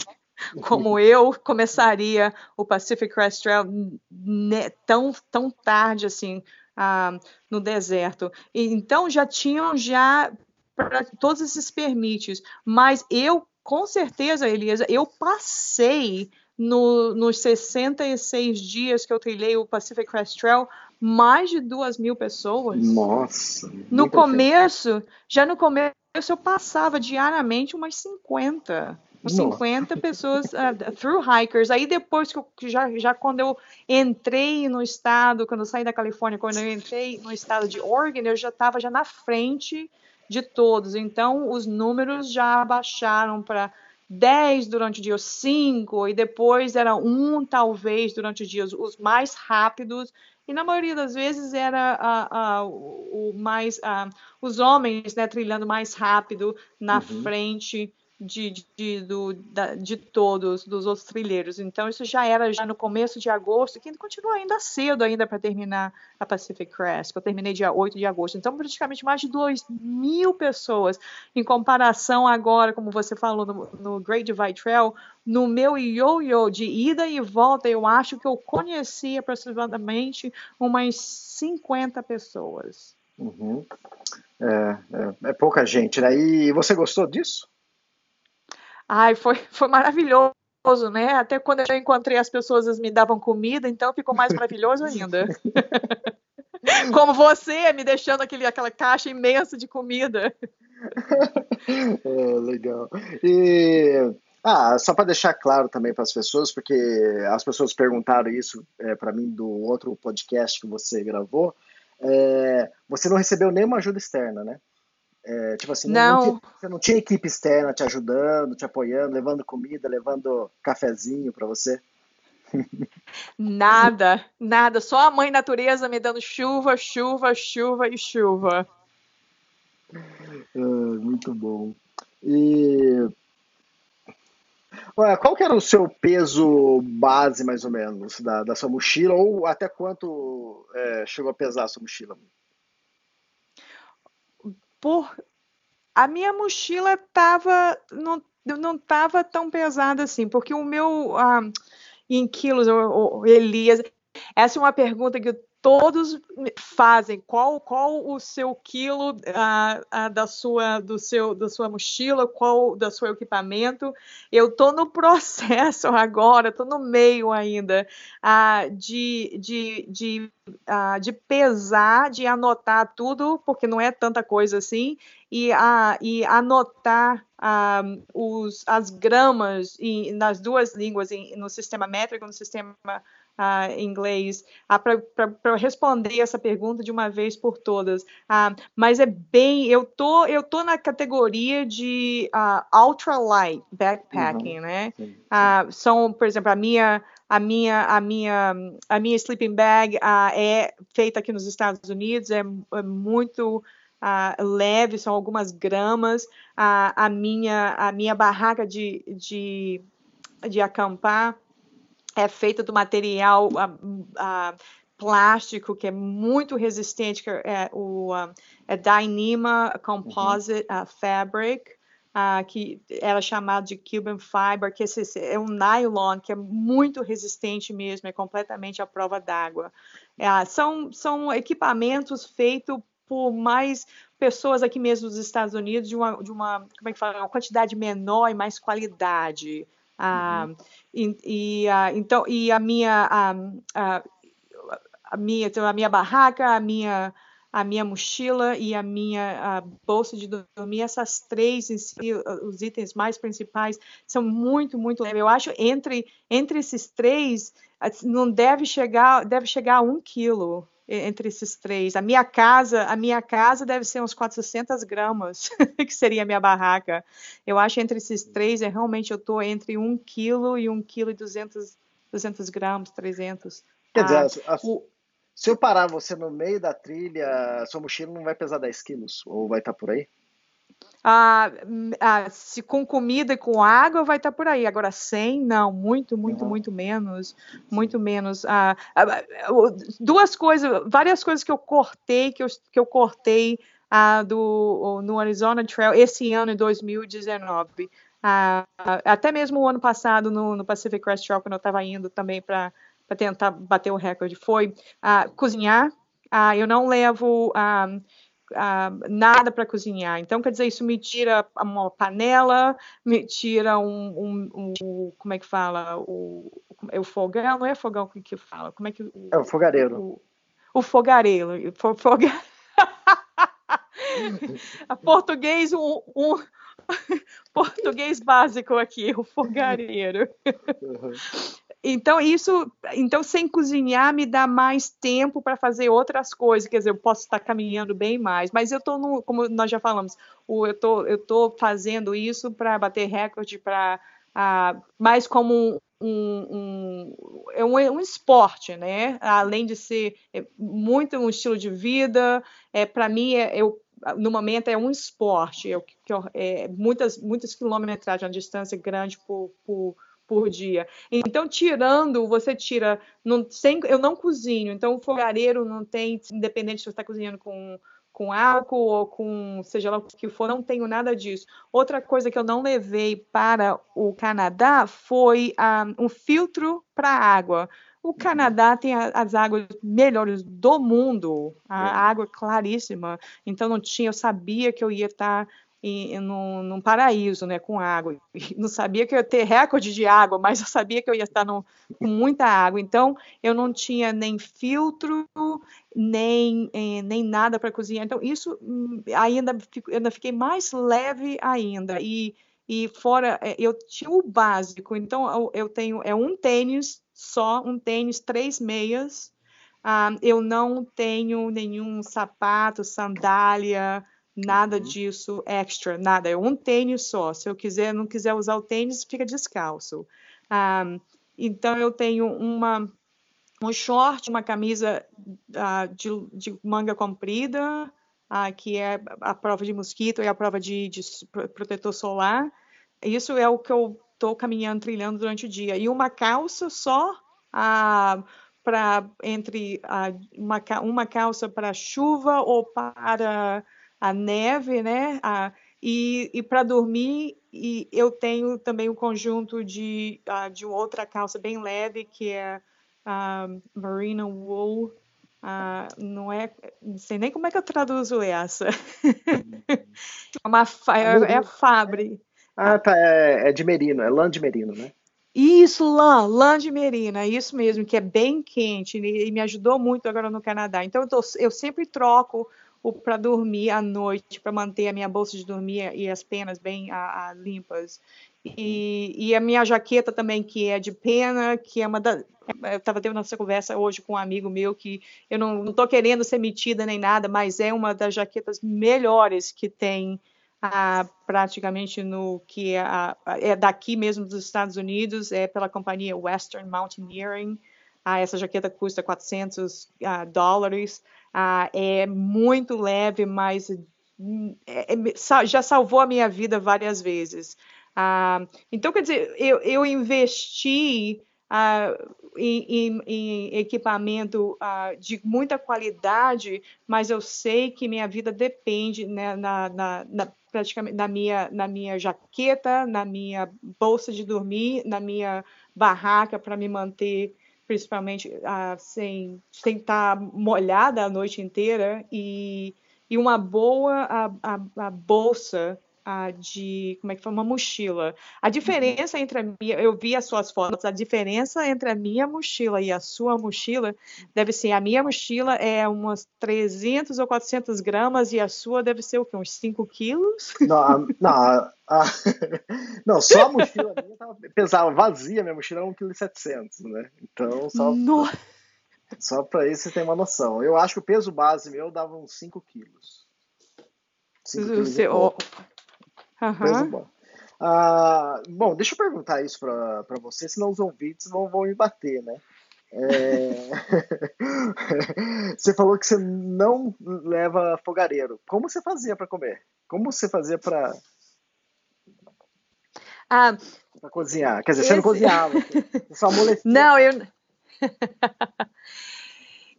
Speaker 5: Como eu começaria o Pacific Crest Trail tão, tão tarde assim ah, no deserto. Então já tinham já todos esses permites, mas eu com certeza, Elisa, eu passei no, nos 66 dias que eu trilhei o Pacific Crest Trail, mais de duas mil pessoas.
Speaker 2: Nossa!
Speaker 5: No começo, já no começo eu passava diariamente umas 50. 50 pessoas uh, through hikers. Aí depois que eu, já, já quando eu entrei no estado, quando eu saí da Califórnia, quando eu entrei no estado de Oregon, eu já estava já na frente de todos. Então os números já baixaram para 10 durante o dia, 5, e depois era um, talvez, durante o dia, os mais rápidos, e na maioria das vezes era uh, uh, o mais os homens né, trilhando mais rápido na uhum. frente de, de, do, da, de todos, dos outros trilheiros. Então, isso já era já no começo de agosto, que continua ainda cedo ainda para terminar a Pacific Crest, que eu terminei dia 8 de agosto. Então, praticamente mais de 2 mil pessoas, em comparação agora, como você falou, no, no Great Divide Trail, no meu yo-yo de ida e volta, eu acho que eu conheci aproximadamente umas 50 pessoas.
Speaker 2: Uhum. É, é, é pouca gente, né? E você gostou disso?
Speaker 5: Ai, foi, foi maravilhoso, né? Até quando eu encontrei as pessoas, elas me davam comida, então ficou mais maravilhoso ainda. (laughs) Como você me deixando aquele, aquela caixa imensa de comida. (laughs)
Speaker 2: É, legal. E ah, só para deixar claro também para as pessoas, porque as pessoas perguntaram isso é, para mim do outro podcast que você gravou. É, você não recebeu nenhuma ajuda externa, né? É, tipo assim,
Speaker 5: não.
Speaker 2: Não tinha, você não tinha equipe externa te ajudando, te apoiando, levando comida, levando cafezinho para você?
Speaker 5: Nada, nada. Só a mãe natureza me dando chuva, chuva, chuva e chuva.
Speaker 2: É, muito bom. E Ué, qual que era o seu peso base, mais ou menos, da, da sua mochila? Ou até quanto é, chegou a pesar a sua mochila?
Speaker 5: Por a minha mochila tava não não estava tão pesada assim, porque o meu uh, em quilos, o, o Elias, essa é uma pergunta que todos fazem. Qual qual o seu quilo uh, uh, da sua do seu da sua mochila qual do seu equipamento? Eu tô no (laughs) processo agora tô no meio ainda uh, de, de, de, de pesar de anotar tudo porque não é tanta coisa assim e, uh, e anotar os, as gramas em, nas duas línguas em, no sistema métrico no sistema uh, inglês uh, para responder essa pergunta de uma vez por todas. Uh, mas é bem, eu tô eu tô na categoria de uh, ultra light backpacking, uhum. né? Uh, são, por exemplo, a minha a minha a minha a minha sleeping bag uh, é feita aqui nos Estados Unidos é, é muito uh, leve são algumas gramas uh, a minha a minha barraca de, de, de acampar é feita do material plástico que é muito resistente, que é o é Dyneema Composite uhum. uh, Fabric, uh, que era chamado de Cuban Fiber, que esse, é um nylon que é muito resistente mesmo, é completamente à prova d'água. Uh, são, são equipamentos feitos por mais pessoas aqui mesmo nos Estados Unidos de uma, de uma, como é que fala, uma quantidade menor e mais qualidade. Uhum. e, e então e a minha a, a, a, minha então, a minha barraca a minha a minha mochila e a minha a bolsa de dormir essas três em si, os itens mais principais são muito muito leves eu acho entre entre esses três não deve chegar deve chegar a um quilo entre esses três. A minha casa, a minha casa deve ser uns 400 gramas, (laughs) que seria a minha barraca. Eu acho entre esses três, é realmente eu estou entre 1 quilo e 1 quilo e 200, 200 gramas, 300.
Speaker 2: Quer dizer, ah, o, se eu parar você no meio da trilha, sua mochila não vai pesar 10 quilos, ou vai estar tá por aí?
Speaker 5: Ah, ah, se com comida e com água vai estar tá por aí. Agora 100, não, muito, muito, uhum. muito menos, muito menos. Ah, ah, duas coisas, várias coisas que eu cortei, que eu, que eu cortei ah, do, no Arizona Trail esse ano, em 2019. Ah, até mesmo o ano passado no, no Pacific Crest Trail, quando eu estava indo também para tentar bater o recorde, foi cozinhar. eu não levo uh, nada para cozinhar. Então, quer dizer, isso me tira uma panela, me tira um, um, um como é que fala, o, é o fogão, não é fogão que fala, como é que... O,
Speaker 2: é o fogareiro.
Speaker 5: O, o fogareiro, foga... (laughs) a português, um, um (laughs) português básico aqui, o fogareiro. Uhum. Então, isso, então, sem cozinhar, me dá mais tempo para fazer outras coisas. Quer dizer, eu posso estar caminhando bem mais, mas eu estou, como nós já falamos, eu tô, estou fazendo isso para bater recorde, para uh, mais como um, um, um, é um, um, esporte, né? Além de ser é muito um estilo de vida, é, para mim, é, eu no momento é um esporte, eu, é, muitas, muitas quilometragens, uma distância grande por, por por dia. Então, tirando, você tira, não, sem, eu não cozinho, então o fogareiro não tem, independente se você está cozinhando com, com álcool ou com seja lá o que for, não tenho nada disso. Outra coisa que eu não levei para o Canadá foi um, ah, um filtro para água. O Canadá tem as águas melhores do mundo, a é. água claríssima. Então não tinha, eu sabia que eu ia estar em, num, num, paraíso, né, com água. Não sabia que eu ia ter recorde de água, mas eu sabia que eu ia estar no, com muita água. Então, eu não tinha nem filtro, nem, eh, nem nada para cozinhar. Então, isso hum, ainda, ainda fiquei mais leve ainda. E, e fora, eh, eu tinha o básico. Então, eu, eu tenho, é um tênis só, um tênis, três meias. Ah, eu não tenho nenhum sapato, sandália, Nada uhum. disso extra, nada. É um tênis só. Se eu quiser, não quiser usar o tênis, fica descalço. Um, então eu tenho uma um short, uma camisa uh, de, de, manga comprida, uh, que é a prova de mosquito e a prova de, de protetor solar. Isso é o que eu estou caminhando, trilhando durante o dia. E uma calça só uh, para entre uma, uma calça para chuva ou para a neve, né? A, e, e para dormir, e eu tenho também um conjunto de, de outra calça bem leve, que é a Merino Wool. Não é, não sei nem como é que eu traduzo essa. (laughs) é, uma, é, é a fábrica.
Speaker 2: Ah, tá, é, é, de merino, é lã de merino, né?
Speaker 5: Isso, lã, lã de merino, é isso mesmo, que é bem quente e, me ajudou muito agora no Canadá. Então eu, tô, eu sempre troco para dormir à noite, para manter a minha bolsa de dormir e as penas bem a, a, limpas. E, e, a minha jaqueta também, que é de pena, que é uma da. Eu estava tendo essa conversa hoje com um amigo meu que eu não estou querendo ser metida nem nada, mas é uma das jaquetas melhores que tem ah, praticamente no que é, é, daqui mesmo dos Estados Unidos, é pela companhia Western Mountaineering. Ah, essa jaqueta custa 400 ah, dólares. Ah, é muito leve, mas é, é, já salvou a minha vida várias vezes. Ah, então, quer dizer, eu, eu investi ah, em, em, em, equipamento ah, de muita qualidade, mas eu sei que minha vida depende né, na, na, na, praticamente na minha, na minha jaqueta, na minha bolsa de dormir, na minha barraca para me manter principalmente sem, sem estar molhada a noite inteira, e, e uma boa a, a, a bolsa a de como é que foi uma mochila. A diferença entre a minha, eu vi as suas fotos, a diferença entre a minha mochila e a sua mochila deve ser a minha mochila é umas 300 ou 400 gramas e a sua deve ser o quê? Uns 5 quilos?
Speaker 2: Não, não, a, a, (laughs) não só a mochila minha tava, pesava vazia, minha mochila era 1,7 kg, né? Então, só, no... só para isso você ter uma noção. Eu acho que o peso base meu dava uns 5 quilos.
Speaker 5: 5 quilos. Oh,
Speaker 2: Uhum. bom. Ah, bom, deixa eu perguntar isso para você, senão os ouvintes vão, vão me bater, né? É... (laughs) você falou que você não leva fogareiro. Como você fazia para comer? Como você fazia para
Speaker 5: ah,
Speaker 2: cozinhar? Quer dizer, esse... você não cozinhava, (laughs) só amolecia.
Speaker 5: Não, eu (laughs)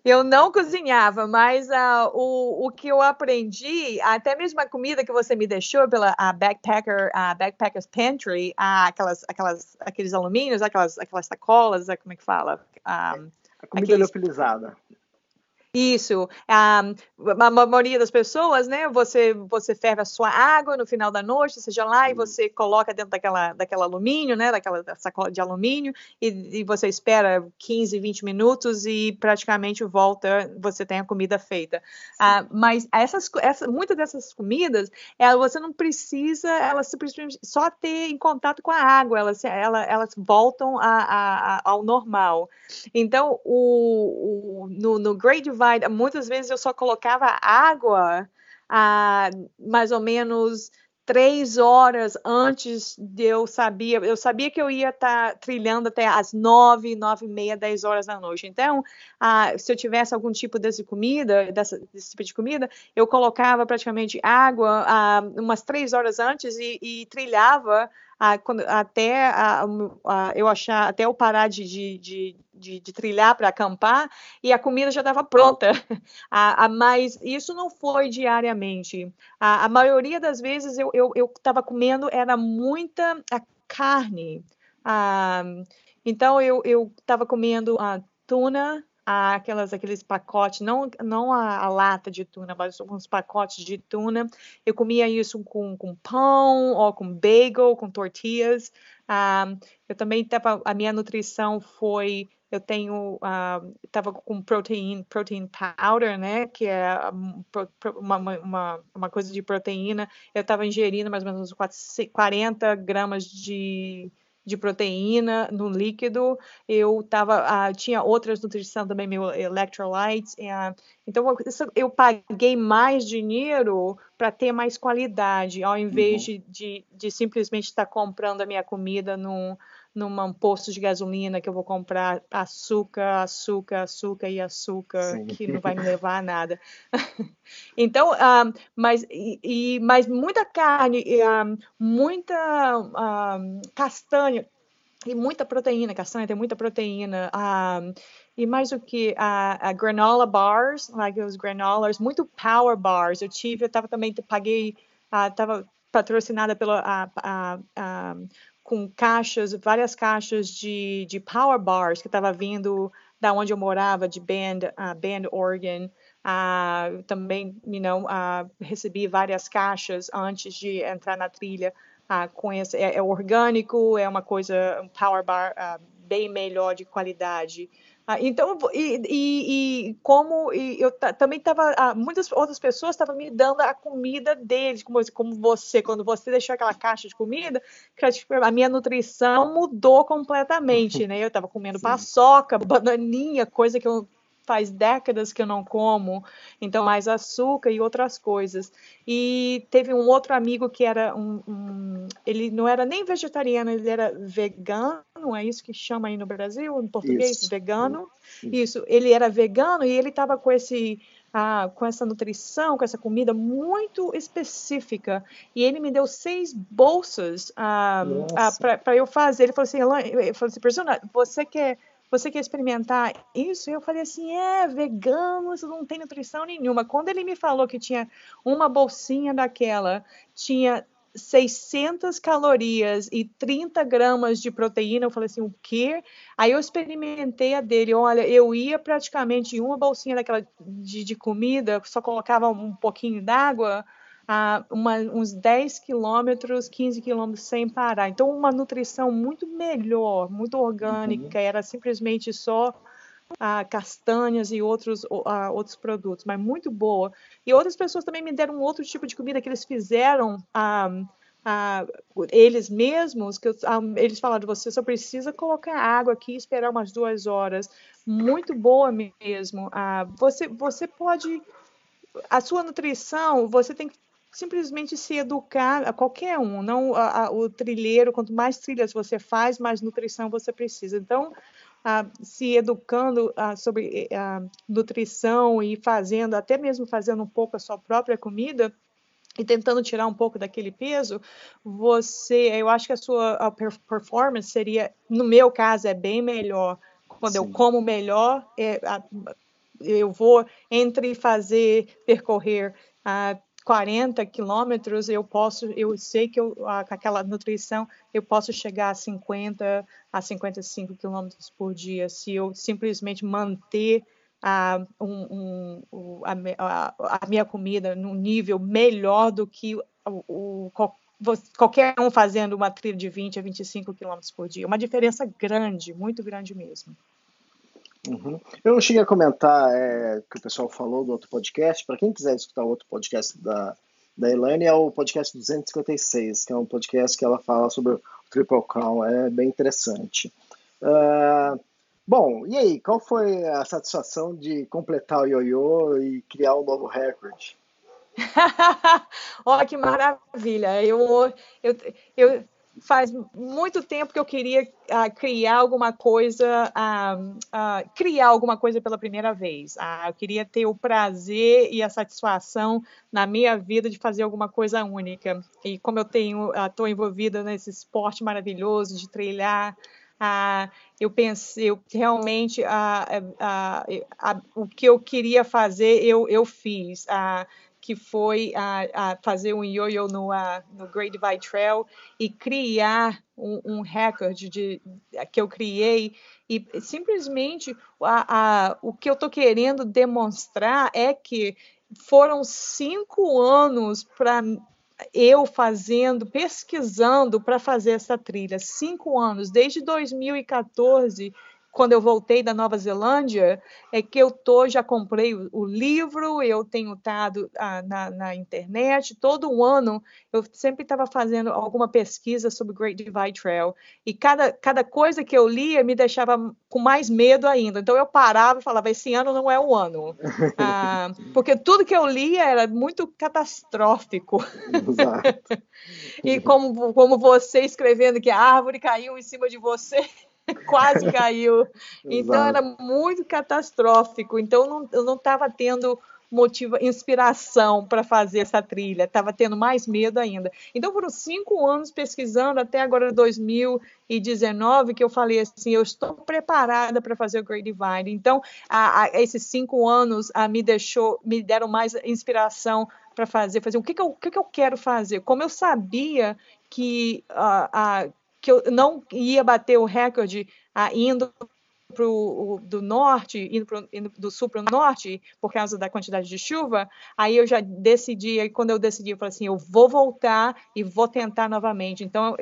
Speaker 5: Eu não cozinhava, mas uh, o, o que eu aprendi, até mesmo a comida que você me deixou pela a Backpacker, a Backpackers Pantry, uh, aquelas, aquelas, aqueles alumínios, aquelas, aquelas sacolas, como é que fala? Um,
Speaker 2: a comida aqueles... liofilizada.
Speaker 5: Isso. A, a maioria das pessoas, né? Você, você ferve a sua água no final da noite, seja lá, e você coloca dentro daquela, daquela alumínio, né? Daquela sacola de alumínio, e, e você espera 15, 20 minutos e praticamente volta, você tem a comida feita. Ah, mas essas, essa, muitas dessas comidas, ela, você não precisa, elas só ter em contato com a água, elas, ela, elas voltam a, a, ao normal. Então, o, o no, no Great Divide, muitas vezes eu só colocava água ah, mais ou menos três horas antes de eu sabia, eu sabia que eu ia estar tá trilhando até as nove, nove e meia, dez horas da noite. Então, ah, se eu tivesse algum tipo desse comida, dessa, desse tipo de comida, eu colocava praticamente água ah, umas três horas antes e, e trilhava a, quando, até a, a, eu achar, até eu parar de, de, de, de, de trilhar para acampar e a comida já estava pronta. (laughs) a, mas isso não foi diariamente. A, maioria das vezes eu estava eu, eu comendo era muita carne. Então eu estava comendo a tuna, aquelas, aqueles pacotes, não, não a, a, lata de tuna, mas uns pacotes de tuna. Eu comia isso com, com pão, ou com bagel, com tortillas. Ah, eu também tava, a minha nutrição foi, eu tenho, estava uh, com protein, protein powder, né, que é uma, uma, uma coisa de proteína. Eu estava ingerindo mais ou menos 40 gramas de de proteína no líquido. Eu tava, uh, tinha outras nutrição também, meu electrolytes. Uh, então, eu paguei mais dinheiro para ter mais qualidade, ao invés uhum. de, de, de, simplesmente estar tá comprando a minha comida num, num posto de gasolina que eu vou comprar açúcar, açúcar, açúcar e açúcar, Sim. que não vai me levar a nada. (laughs) então, um, ah, mas, e, e, mas muita carne, um, ah, muita um, ah, castanha, e muita proteína, castanha tem muita proteína. Um, e mais o que? A, a, granola bars, like os granolas, muito power bars. Eu tive, eu tava também, paguei, uh, tava patrocinada pela a, a, a, com caixas, várias caixas de, de power bars que estava vindo da onde eu morava, de Bend, uh, Bend Oregon. Uh, também, you know, uh, recebi várias caixas antes de entrar na trilha uh, com esse, é, é, orgânico, é uma coisa, um power bar bem melhor de qualidade. Ah, então, e, e, e como e eu também estava, ah, muitas outras pessoas estavam me dando a comida deles, como, como você, quando você deixou aquela caixa de comida, tipo, a minha nutrição mudou completamente, (laughs) né? Eu estava comendo Sim. paçoca, bananinha, coisa que eu faz décadas que eu não como, então mais açúcar e outras coisas. E teve um outro amigo que era um, um ele não era nem vegetariano, ele era vegano, é isso que chama aí no Brasil, em português, isso. vegano. Isso. isso, ele era vegano e ele estava com esse ah, com essa nutrição, com essa comida muito específica. E ele me deu seis bolsas ah, ah, para eu fazer. Ele falou assim, ele falou assim, persona, você quer você quer experimentar isso? Eu falei assim, é, vegano, isso não tem nutrição nenhuma. Quando ele me falou que tinha uma bolsinha daquela, tinha 600 calorias e 30 gramas de proteína, eu falei assim, o quê? Aí eu experimentei a dele, olha, eu ia praticamente uma bolsinha daquela de, de comida, só colocava um pouquinho d'água, a uma, uns 10 quilômetros, 15 quilômetros sem parar. Então, uma nutrição muito melhor, muito orgânica, uhum. era simplesmente só ah, castanhas e outros, ah, outros produtos, mas muito boa. E outras pessoas também me deram um outro tipo de comida que eles fizeram. Ah, ah, eles mesmos, que ah, eles falaram, você só precisa colocar água aqui e esperar umas duas horas. Muito boa mesmo. Ah, você, você pode. A sua nutrição, você tem que simplesmente se educar a qualquer um, não a, a, o trilheiro, quanto mais trilhas você faz, mais nutrição você precisa. Então, se educando sobre a nutrição e fazendo, até mesmo fazendo um pouco a sua própria comida, e tentando tirar um pouco daquele peso, você, eu acho que a sua a performance seria, no meu caso, é bem melhor. Quando Sim. eu como melhor, é, a, eu vou entre fazer, percorrer a 40 quilômetros, eu posso, eu sei que eu, com aquela nutrição, eu posso chegar a 50 a 55 quilômetros por dia, se eu simplesmente manter a, um, um, a, a, minha comida num nível melhor do que o, o, qualquer um fazendo uma trilha de 20 a 25 quilômetros por dia. Uma diferença grande, muito grande mesmo.
Speaker 2: Uhum. Eu cheguei a comentar é, que o pessoal falou do outro podcast. Para quem quiser escutar o outro podcast da, da Elaine, é o podcast 256, que é um podcast que ela fala sobre o Triple Crown. É bem interessante. Uh, bom, e aí, qual foi a satisfação de completar o ioiô e criar um novo recorde?
Speaker 5: Olha (laughs) que maravilha! Eu, eu, eu faz muito tempo que eu queria uh, criar alguma coisa, uh, uh, criar alguma coisa pela primeira vez. eu queria ter o prazer e a satisfação na minha vida de fazer alguma coisa única. E como eu tenho, estou envolvida nesse esporte maravilhoso de trilhar, eu pensei, eu realmente o que eu queria fazer, eu, eu fiz que foi a, a fazer um yo-yo no, no Great Divide Trail e criar um, um recorde de, que eu criei e simplesmente a, a, o que eu estou querendo demonstrar é que foram cinco anos para eu fazendo, pesquisando para fazer essa trilha. Cinco anos, desde 2014 quando eu voltei da Nova Zelândia, é que eu tô, já comprei o, o livro, eu tenho estado ah, na, na, internet, todo ano eu sempre estava fazendo alguma pesquisa sobre o Great Divide Trail, e cada, cada coisa que eu lia me deixava com mais medo ainda, então eu parava e falava, esse ano não é o ano, (laughs) ah, porque tudo que eu lia era muito catastrófico. Exato. (laughs) e como, como você escrevendo que a árvore caiu em cima de você, (laughs) quase caiu. (laughs) então era muito catastrófico. Então não, eu não estava tendo motivo, inspiração para fazer essa trilha, estava tendo mais medo ainda. Então foram cinco anos pesquisando até agora 2019 que eu falei assim, eu estou preparada para fazer o Great Divide. Então a, a, esses cinco anos a, me deixou, me deram mais inspiração para fazer, fazer o que, que, eu, o que, que eu quero fazer. Como eu sabia que a, que eu não ia bater o recorde ah, indo pro, do norte, indo, pro, indo do sul para o norte, por causa da quantidade de chuva, aí eu já decidi, aí quando eu decidi, eu falei assim, eu vou voltar e vou tentar novamente. Então,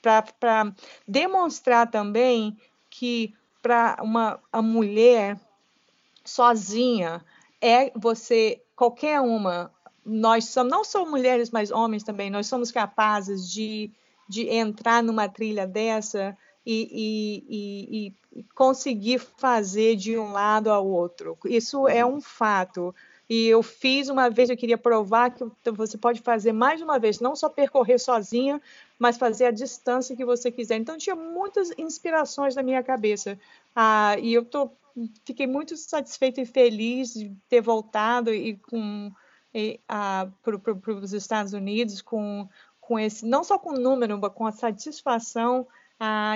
Speaker 5: para demonstrar também que para uma a mulher sozinha é você qualquer uma nós somos, não só mulheres, mas homens também, nós somos capazes de, de entrar numa trilha dessa e, e, e, e conseguir fazer de um lado ao outro. Isso é um fato. E eu fiz uma vez, eu queria provar que você pode fazer mais uma vez, não só percorrer sozinha, mas fazer a distância que você quiser. Então, tinha muitas inspirações na minha cabeça. Ah, e eu tô, fiquei muito satisfeita e feliz de ter voltado e com para os Estados Unidos com, com esse, não só com o número, mas com a satisfação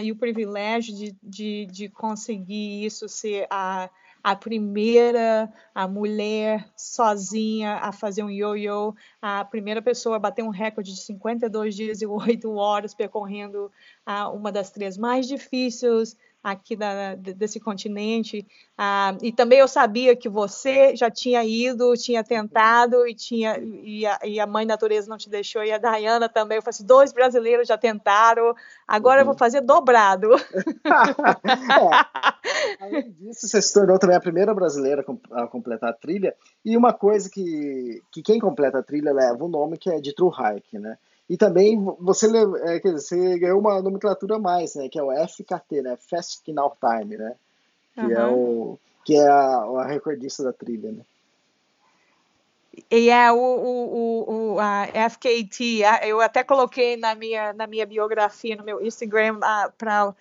Speaker 5: e o privilégio de, de, de conseguir isso ser a, a primeira a mulher sozinha a fazer um yo-yo, a primeira pessoa a bater um recorde de 52 dias e 8 horas percorrendo uma das trilhas mais difíceis aqui da, desse continente. Ah, e também eu sabia que você já tinha ido, tinha tentado e tinha e a, e a mãe natureza não te deixou e a Dayana também. Eu falei assim, dois brasileiros já tentaram, agora uhum. eu vou uhum. fazer dobrado. (laughs)
Speaker 2: é. Além disso, você se tornou também a primeira brasileira a completar a trilha. E uma coisa que, que quem completa a trilha leva o um nome que é de True Hike, né? E também você, é, dizer, você ganhou uma nomenclatura a mais, né? Que é o FKT, né? Fast Final Time, né? Que uhum. é, o, que é a, a recordista da trilha, né?
Speaker 5: E é o, o, o, a FKT, eu até coloquei na minha, na minha biografia, no meu Instagram, para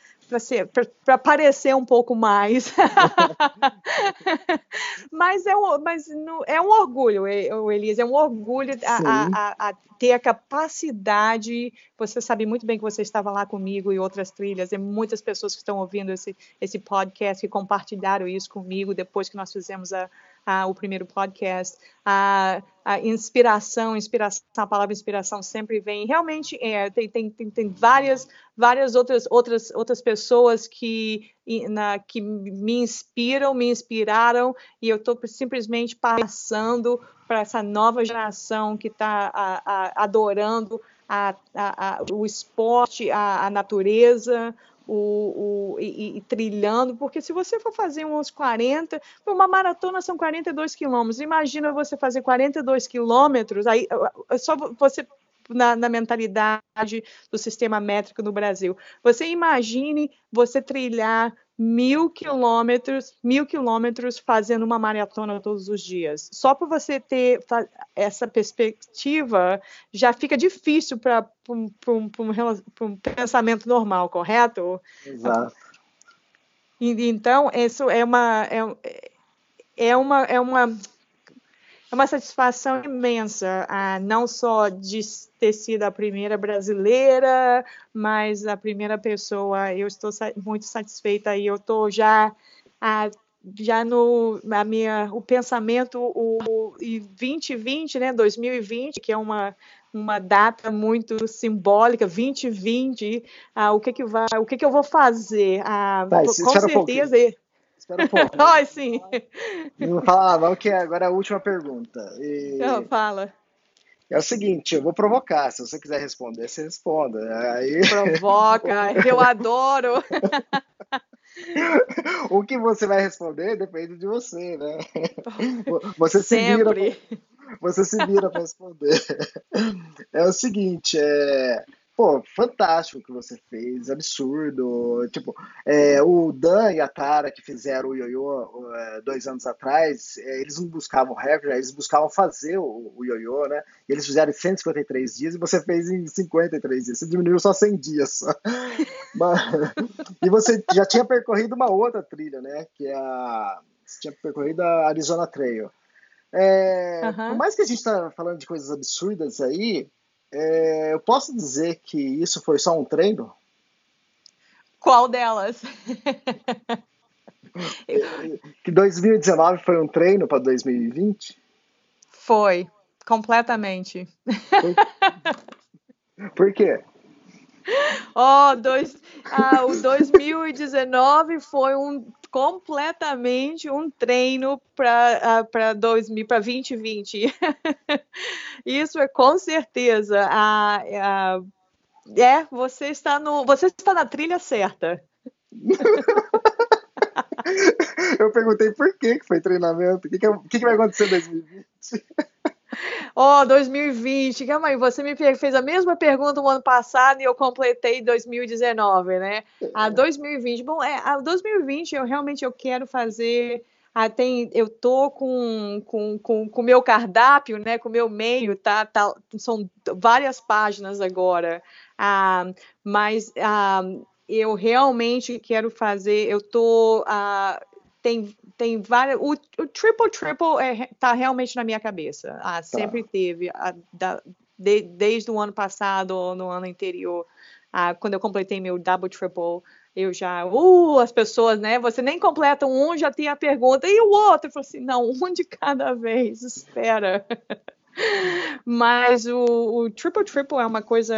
Speaker 5: para parecer um pouco mais. (laughs) mas é um, mas no, é um orgulho, Elise, é um orgulho a, a, a, ter a capacidade. Você sabe muito bem que você estava lá comigo e outras trilhas, e muitas pessoas que estão ouvindo esse, esse podcast que compartilharam isso comigo depois que nós fizemos a, ah, o primeiro podcast. A, a, inspiração, inspiração, a palavra inspiração sempre vem. Realmente é, tem, tem, tem, tem várias, várias outras, outras, outras pessoas que, na, que me inspiram, me inspiraram, e eu estou simplesmente passando para essa nova geração que está adorando a, a, o esporte, a, natureza, o, o e, e, trilhando, porque se você for fazer uns 40, uma maratona são 42 quilômetros, imagina você fazer 42 quilômetros, aí só você na, na, mentalidade do sistema métrico no Brasil. Você imagine você trilhar mil quilômetros, mil quilômetros fazendo uma maratona todos os dias. Só para você ter essa perspectiva, já fica difícil para um, um, um, pensamento normal, correto?
Speaker 2: Exato.
Speaker 5: Então, isso é uma é, é uma é uma uma satisfação imensa, ah, não só de ter sido a primeira brasileira, mas a primeira pessoa. Eu estou muito satisfeita e eu estou já ah, já no a minha o pensamento o, o 2020, né, 2020, que é uma uma data muito simbólica, 2020, ah, o que que vai, o que que eu vou fazer? Ah,
Speaker 2: tá,
Speaker 5: com certeza. Um
Speaker 2: Espera um pouco.
Speaker 5: Ai, sim.
Speaker 2: Não fala não, que agora é a última pergunta. E...
Speaker 5: Não, fala.
Speaker 2: É o seguinte, eu vou provocar. Se você quiser responder, você responda. Aí... (laughs)
Speaker 5: Provoca, eu adoro.
Speaker 2: o que você vai responder depende de você, né? Você
Speaker 5: Sempre.
Speaker 2: se vira. Você se vira para responder. É o seguinte, é pô, fantástico o que você fez, absurdo. Tipo, é, o Dan e a Tara que fizeram o ioiô é, dois anos atrás, é, eles não buscavam recorde, eles buscavam fazer o, o ioiô, né? E eles fizeram em 153 dias e você fez em 53 dias. Você diminuiu só 100 dias. (laughs) Mas, e você já tinha percorrido uma outra trilha, né? Que é a. Você tinha percorrido a Arizona Trail. É, uhum. Por mais que a gente está falando de coisas absurdas aí, é, eu posso dizer que isso foi só um treino?
Speaker 5: Qual delas? (laughs)
Speaker 2: que 2019 foi um treino para 2020?
Speaker 5: Foi, completamente.
Speaker 2: Por, Por quê? (laughs) (laughs)
Speaker 5: Oh, dois, ah, o 2019 foi um completamente um treino para para 2000 para 2020. Isso é com certeza. Ah, ah, é, você está no você está na trilha certa. (laughs)
Speaker 2: Eu perguntei por que foi treinamento. O que, que, que, que vai acontecer em 2020? (laughs)
Speaker 5: Oh, 2020, calma aí, você me fez a mesma pergunta no ano passado e eu completei 2019, né? A 2020, bom, é, a 2020 eu realmente eu quero fazer ah, tem, eu tô com com, com, com meu cardápio, né, com meu meio, tá, tá são várias páginas agora, ah, mas ah, eu realmente quero fazer, eu tô ah, tem tem várias. O, o triple triple é, tá realmente na minha cabeça. Ah, tá. sempre tá. teve. A, da, de, desde o ano passado ou no ano anterior, ah, quando eu completei meu double triple, eu já, uh, as pessoas, né? Você nem completa um, já tem a pergunta, e o outro? Eu falo assim, não, um de cada vez, espera. (laughs) Mas o, o triple triple é uma coisa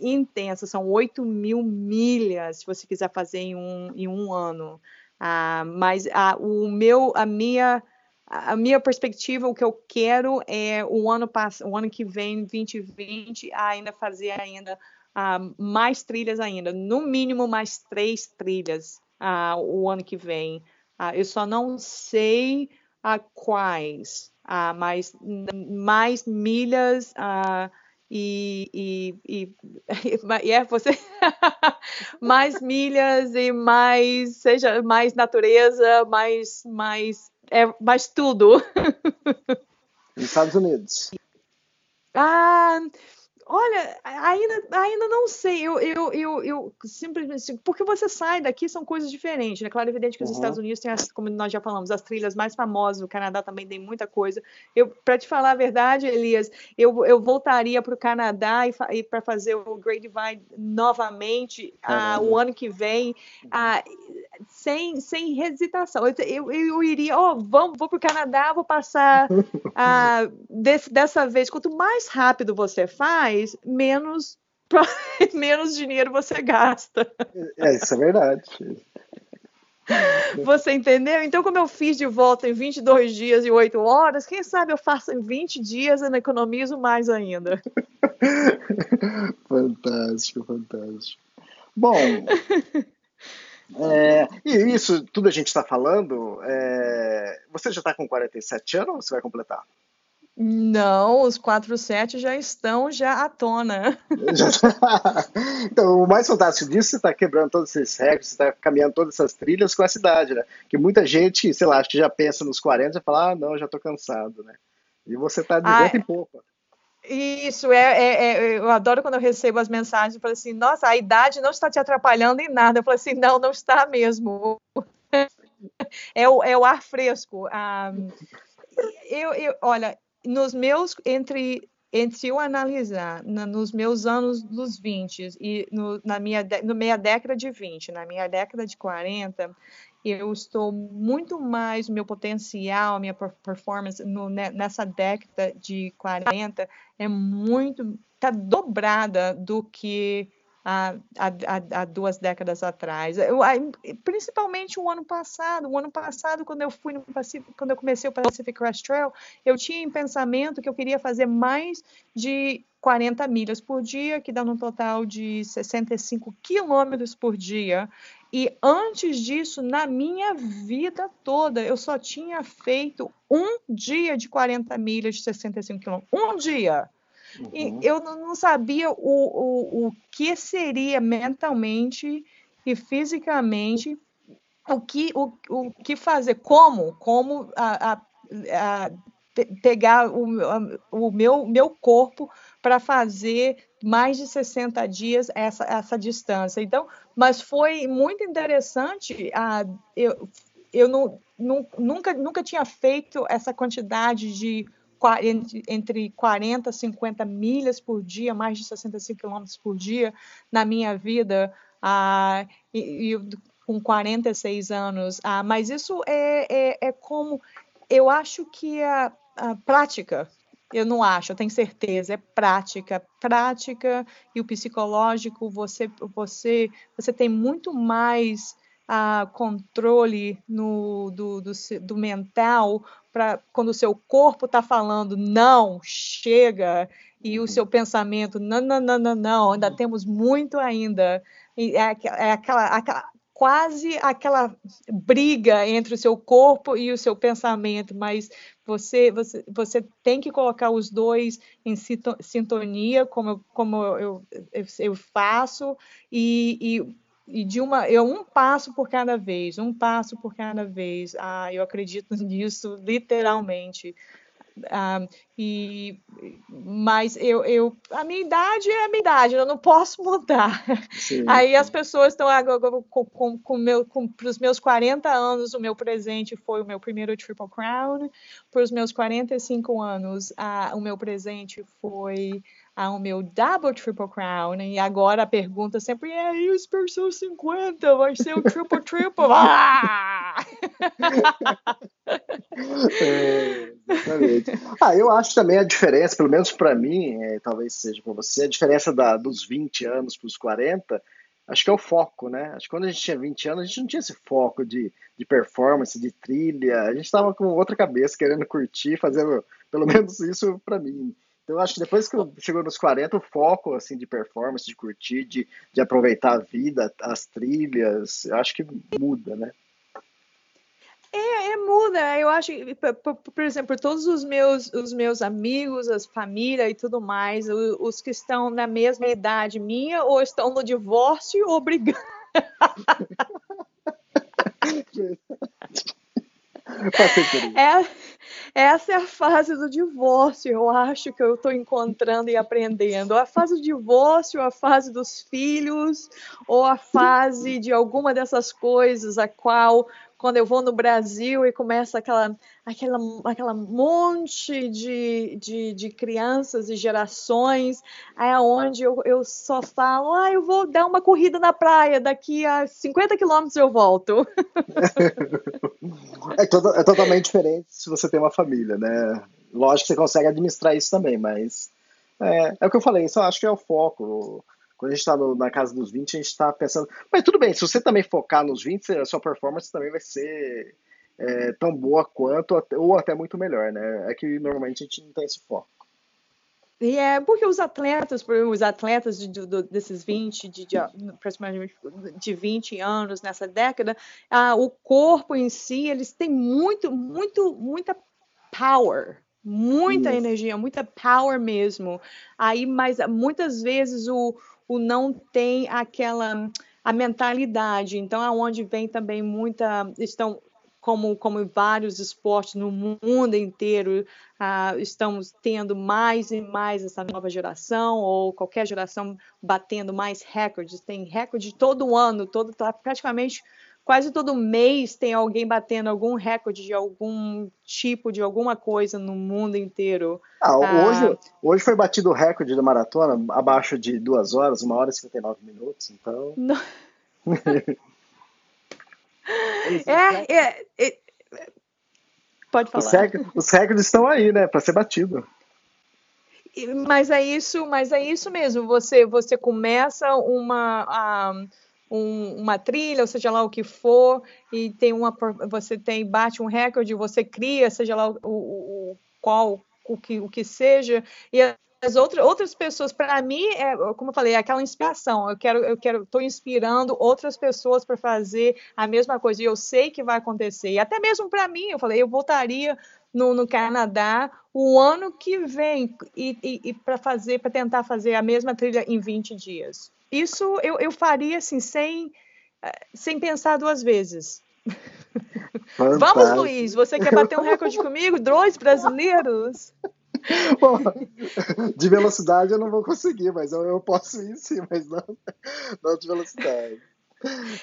Speaker 5: intensa, são 8 mil milhas, se você quiser fazer em um, em um ano. Ah, mas a, o meu, a minha, a minha perspectiva, o que eu quero é o ano o ano que vem, 2020, ainda fazer ainda ah, mais trilhas ainda, no mínimo mais três trilhas ah, o ano que vem. Ah, eu só não sei ah, quais, ah, mas mais milhas ah, e, e, e, (laughs) e é você (laughs) mais milhas e mais seja mais natureza mais mais é mais tudo.
Speaker 2: Estados Unidos.
Speaker 5: Ah Olha, ainda, ainda não sei. Eu, eu, eu, eu simplesmente. Porque você sai daqui, são coisas diferentes, né? Claro, é evidente que os uhum. Estados Unidos têm, as, como nós já falamos, as trilhas mais famosas, o Canadá também tem muita coisa. Eu, para te falar a verdade, Elias, eu, eu voltaria para o Canadá e, e para fazer o Great Divide novamente ah, o ano que vem. Ah, sem, sem hesitação. Eu, eu, eu iria, ó, oh, vamos, vou para o Canadá, vou passar (laughs) ah, desse, dessa vez. Quanto mais rápido você faz, menos, (laughs) menos dinheiro você gasta.
Speaker 2: É, isso é verdade.
Speaker 5: Você entendeu? Então, como eu fiz de volta em 22 dias e 8 horas, quem sabe eu faço em 20 dias e economizo mais ainda. (laughs)
Speaker 2: fantástico, fantástico. Bom, (laughs) é, e isso tudo a gente está falando, é, você já está com 47 anos ou você vai completar?
Speaker 5: Não, os 47 já estão já à tona. (laughs)
Speaker 2: então, o mais fantástico disso, você está quebrando todos esses recordes, você está caminhando todas essas trilhas com a cidade, né? Que muita gente, sei lá, acho que já pensa nos 40 e fala, ah, não, já estou cansado, né? E você está de ah, em poupa.
Speaker 5: Isso, é, é, é, eu adoro quando eu recebo as mensagens, eu falo assim, nossa, a idade não está te atrapalhando em nada. Eu falo assim, não, não está mesmo. (laughs) é, o, é o ar fresco. Ah, eu, eu, olha, nos meus, entre, entre eu analisar na, nos meus anos dos 20 e no, na minha, no meia década de 20, na minha década de 40, eu estou muito mais, meu potencial, minha performance no, nessa década de 40 é muito, está dobrada do que há, há, há, duas décadas atrás. Eu, principalmente o ano passado. O ano passado, quando eu fui no quando eu comecei o Pacific Crest Trail, eu tinha em pensamento que eu queria fazer mais de 40 milhas por dia, que dá um total de 65 quilômetros por dia. E antes disso, na minha vida toda, eu só tinha feito um dia de 40 milhas de 65 quilômetros. Um dia! Uhum. E eu não sabia o, o, o que seria mentalmente e fisicamente o que, o, o que fazer, como, como a, a, a pegar o, o meu, meu corpo para fazer mais de 60 dias essa, essa distância. Então, mas foi muito interessante. Ah, eu eu não, não, nunca, nunca tinha feito essa quantidade de entre 40 e 50 milhas por dia, mais de 65 quilômetros por dia na minha vida, ah, e, e, com 46 anos. Ah, mas isso é, é, é, como. Eu acho que a, a prática eu não acho, eu tenho certeza, é prática, prática e o psicológico, você você você tem muito mais uh, controle no, do, do, do mental para quando o seu corpo está falando não, chega, e o seu pensamento não, não, não, não, não, ainda temos muito ainda. E é, é aquela, aquela quase aquela briga entre o seu corpo e o seu pensamento, mas você, você, você tem que colocar os dois em sintonia, como, como eu, eu, eu faço, e, e e de uma eu um passo por cada vez, um passo por cada vez. Ah, eu acredito (laughs) nisso literalmente. Ah, e mas eu, eu a minha idade é a minha idade, eu não posso (laughs) mudar. Sim, Aí as pessoas estão com, com, com meu com para os meus 40 anos, o meu presente foi o meu primeiro Triple Crown. Para os meus 45 anos, ah, o meu presente foi ao meu Double Triple Crown. E agora a pergunta sempre é: e o Expressão 50? Vai ser o Triple Triple? (laughs) ah! (laughs)
Speaker 2: é. Ah, eu acho também a diferença, pelo menos para mim, é, talvez seja para você, a diferença da, dos 20 anos para os 40 acho que é o foco, né? Acho que quando a gente tinha 20 anos, a gente não tinha esse foco de, de performance, de trilha. A gente estava com outra cabeça, querendo curtir, fazendo pelo (laughs) menos isso para mim. Então, eu acho que depois que chegou nos 40, o foco assim, de performance, de curtir, de, de aproveitar a vida, as trilhas, eu acho que muda, né?
Speaker 5: É, é, muda. Eu acho, por, por, exemplo, todos os meus, os meus amigos, as famílias e tudo mais, os, os, que estão na mesma idade minha, ou estão no divórcio, ou brigando. (laughs) é, essa é a fase do divórcio, eu acho que eu estou encontrando e aprendendo. A fase do divórcio, a fase dos filhos, ou a fase de alguma dessas coisas, a qual quando eu vou no Brasil e começa aquela, aquela, aquela monte de, de, de crianças e gerações, é onde eu, eu só falo, ah, eu vou dar uma corrida na praia, daqui a 50 quilômetros eu volto. (laughs)
Speaker 2: é, é totalmente diferente se você tem uma família, né? Lógico que você consegue administrar isso também, mas é, é o que eu falei, isso eu acho que é o foco. Quando a gente está na casa dos 20, a gente está pensando. Mas tudo bem, se você também focar nos 20, a sua performance também vai ser é, tão boa quanto, ou até muito melhor, né? É que normalmente a gente não tem esse foco.
Speaker 5: E é porque os atletas, os atletas de, de, desses 20, de, de, aproximadamente de 20 anos nessa década, ah, o corpo em si, eles têm muito, muito, muita power, muita Isso. energia, muita power mesmo. Aí, mas muitas vezes o, o não tem aquela a mentalidade. Então, aonde vem também muita estão como como vários esportes no mundo inteiro uh, estamos tendo mais e mais essa nova geração ou qualquer geração batendo mais recordes. Tem recorde todo ano, todo tá praticamente quase todo mês tem alguém batendo algum recorde de algum tipo de alguma coisa no mundo inteiro.
Speaker 2: Ah, hoje, ah, hoje foi batido o recorde da maratona abaixo de duas horas, uma hora e 59 minutos, então. (laughs)
Speaker 5: é, é, é, pode falar. Os, rec
Speaker 2: os recordes estão aí, né, para ser batido.
Speaker 5: Mas é isso, mas é isso mesmo. Você você começa uma um, uma trilha, ou seja lá o que for, e tem uma, você tem bate um recorde, você cria, seja lá o, o, o qual o que, o que seja, e as outras, outras pessoas, para mim, é, como eu falei, é aquela inspiração. Eu quero, eu quero, estou inspirando outras pessoas para fazer a mesma coisa. E eu sei que vai acontecer. E até mesmo para mim, eu falei, eu voltaria no, no Canadá o ano que vem e, e, e para fazer, para tentar fazer a mesma trilha em 20 dias. Isso eu, eu faria assim, sem, sem pensar duas vezes. Fantástico. Vamos, Luiz, você quer bater um recorde (laughs) comigo? Dois brasileiros?
Speaker 2: Bom, de velocidade eu não vou conseguir, mas eu, eu posso ir sim, mas não, não de velocidade.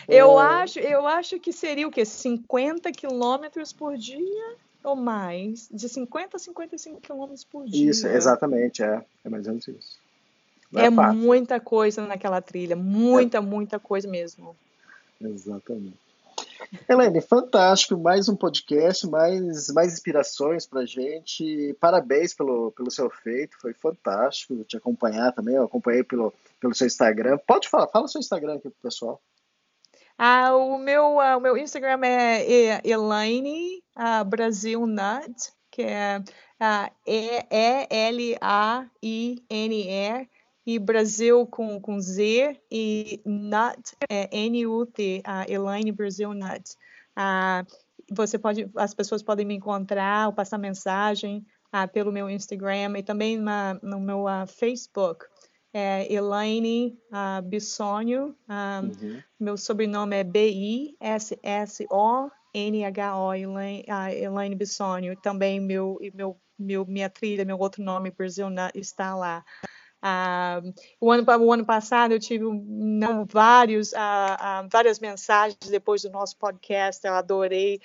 Speaker 5: Eu, é... acho, eu acho que seria o quê? 50 quilômetros por dia ou mais? De 50 a 55 quilômetros por dia.
Speaker 2: Isso, exatamente, é. É mais ou menos isso.
Speaker 5: É, é muita coisa naquela trilha, muita, é. muita coisa mesmo.
Speaker 2: Exatamente. Helene, fantástico, mais um podcast, mais, mais inspirações pra gente. Parabéns pelo, pelo seu feito, foi fantástico te acompanhar também. Eu acompanhei pelo, pelo seu Instagram. Pode falar, fala o seu Instagram aqui pro pessoal.
Speaker 5: Ah, o, meu, uh, o meu Instagram é Elaine uh, Brasil Nut, que é uh, E-L-A-I-N-E e Brasil com, com Z e Nut é N-U-T, a Elaine Brasil Nut. Ah, você pode, as pessoas podem me encontrar ou passar mensagem ah, pelo meu Instagram e também na, no meu Facebook. É Elaine Bissonio. uhum. Meu sobrenome é B-I-S-S-O-N-H-O, Elaine, uh, Elaine Bissonio. Também meu, meu, meu, minha trilha, meu outro nome, Brasil Nut, está lá. Ah, o, ano, o ano passado eu tive não, vários, ah, ah, várias mensagens depois do nosso podcast. Eu adorei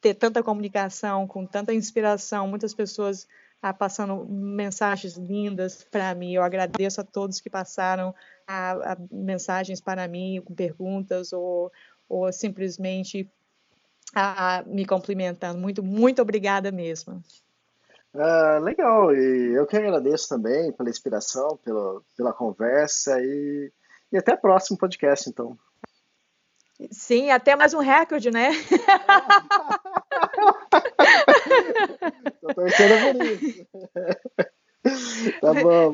Speaker 5: ter tanta comunicação, com tanta inspiração, muitas pessoas passando mensagens lindas para mim. Eu agradeço a todos que passaram mensagens para mim com perguntas ou, ou simplesmente me cumprimentando. Muito, muito obrigada mesmo.
Speaker 2: Ah, legal, e eu que agradeço também pela inspiração, pela, pela conversa e, e até o próximo podcast, então.
Speaker 5: Sim, até mais um recorde, né?
Speaker 2: Estou torcendo por isso. tá bom.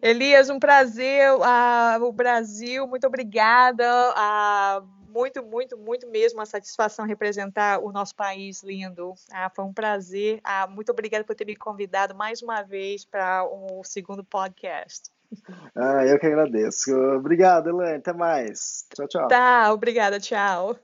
Speaker 5: Elias, um prazer. Ah, o Brasil, muito obrigada. Ah, muito, muito, muito mesmo uma satisfação representar o nosso país lindo. Ah, foi um prazer. Ah, muito obrigada por ter me convidado mais uma vez para o segundo podcast.
Speaker 2: Ah, eu que agradeço. Obrigado, Elaine. Até mais. Tchau, tchau.
Speaker 5: Tá, obrigada. Tchau.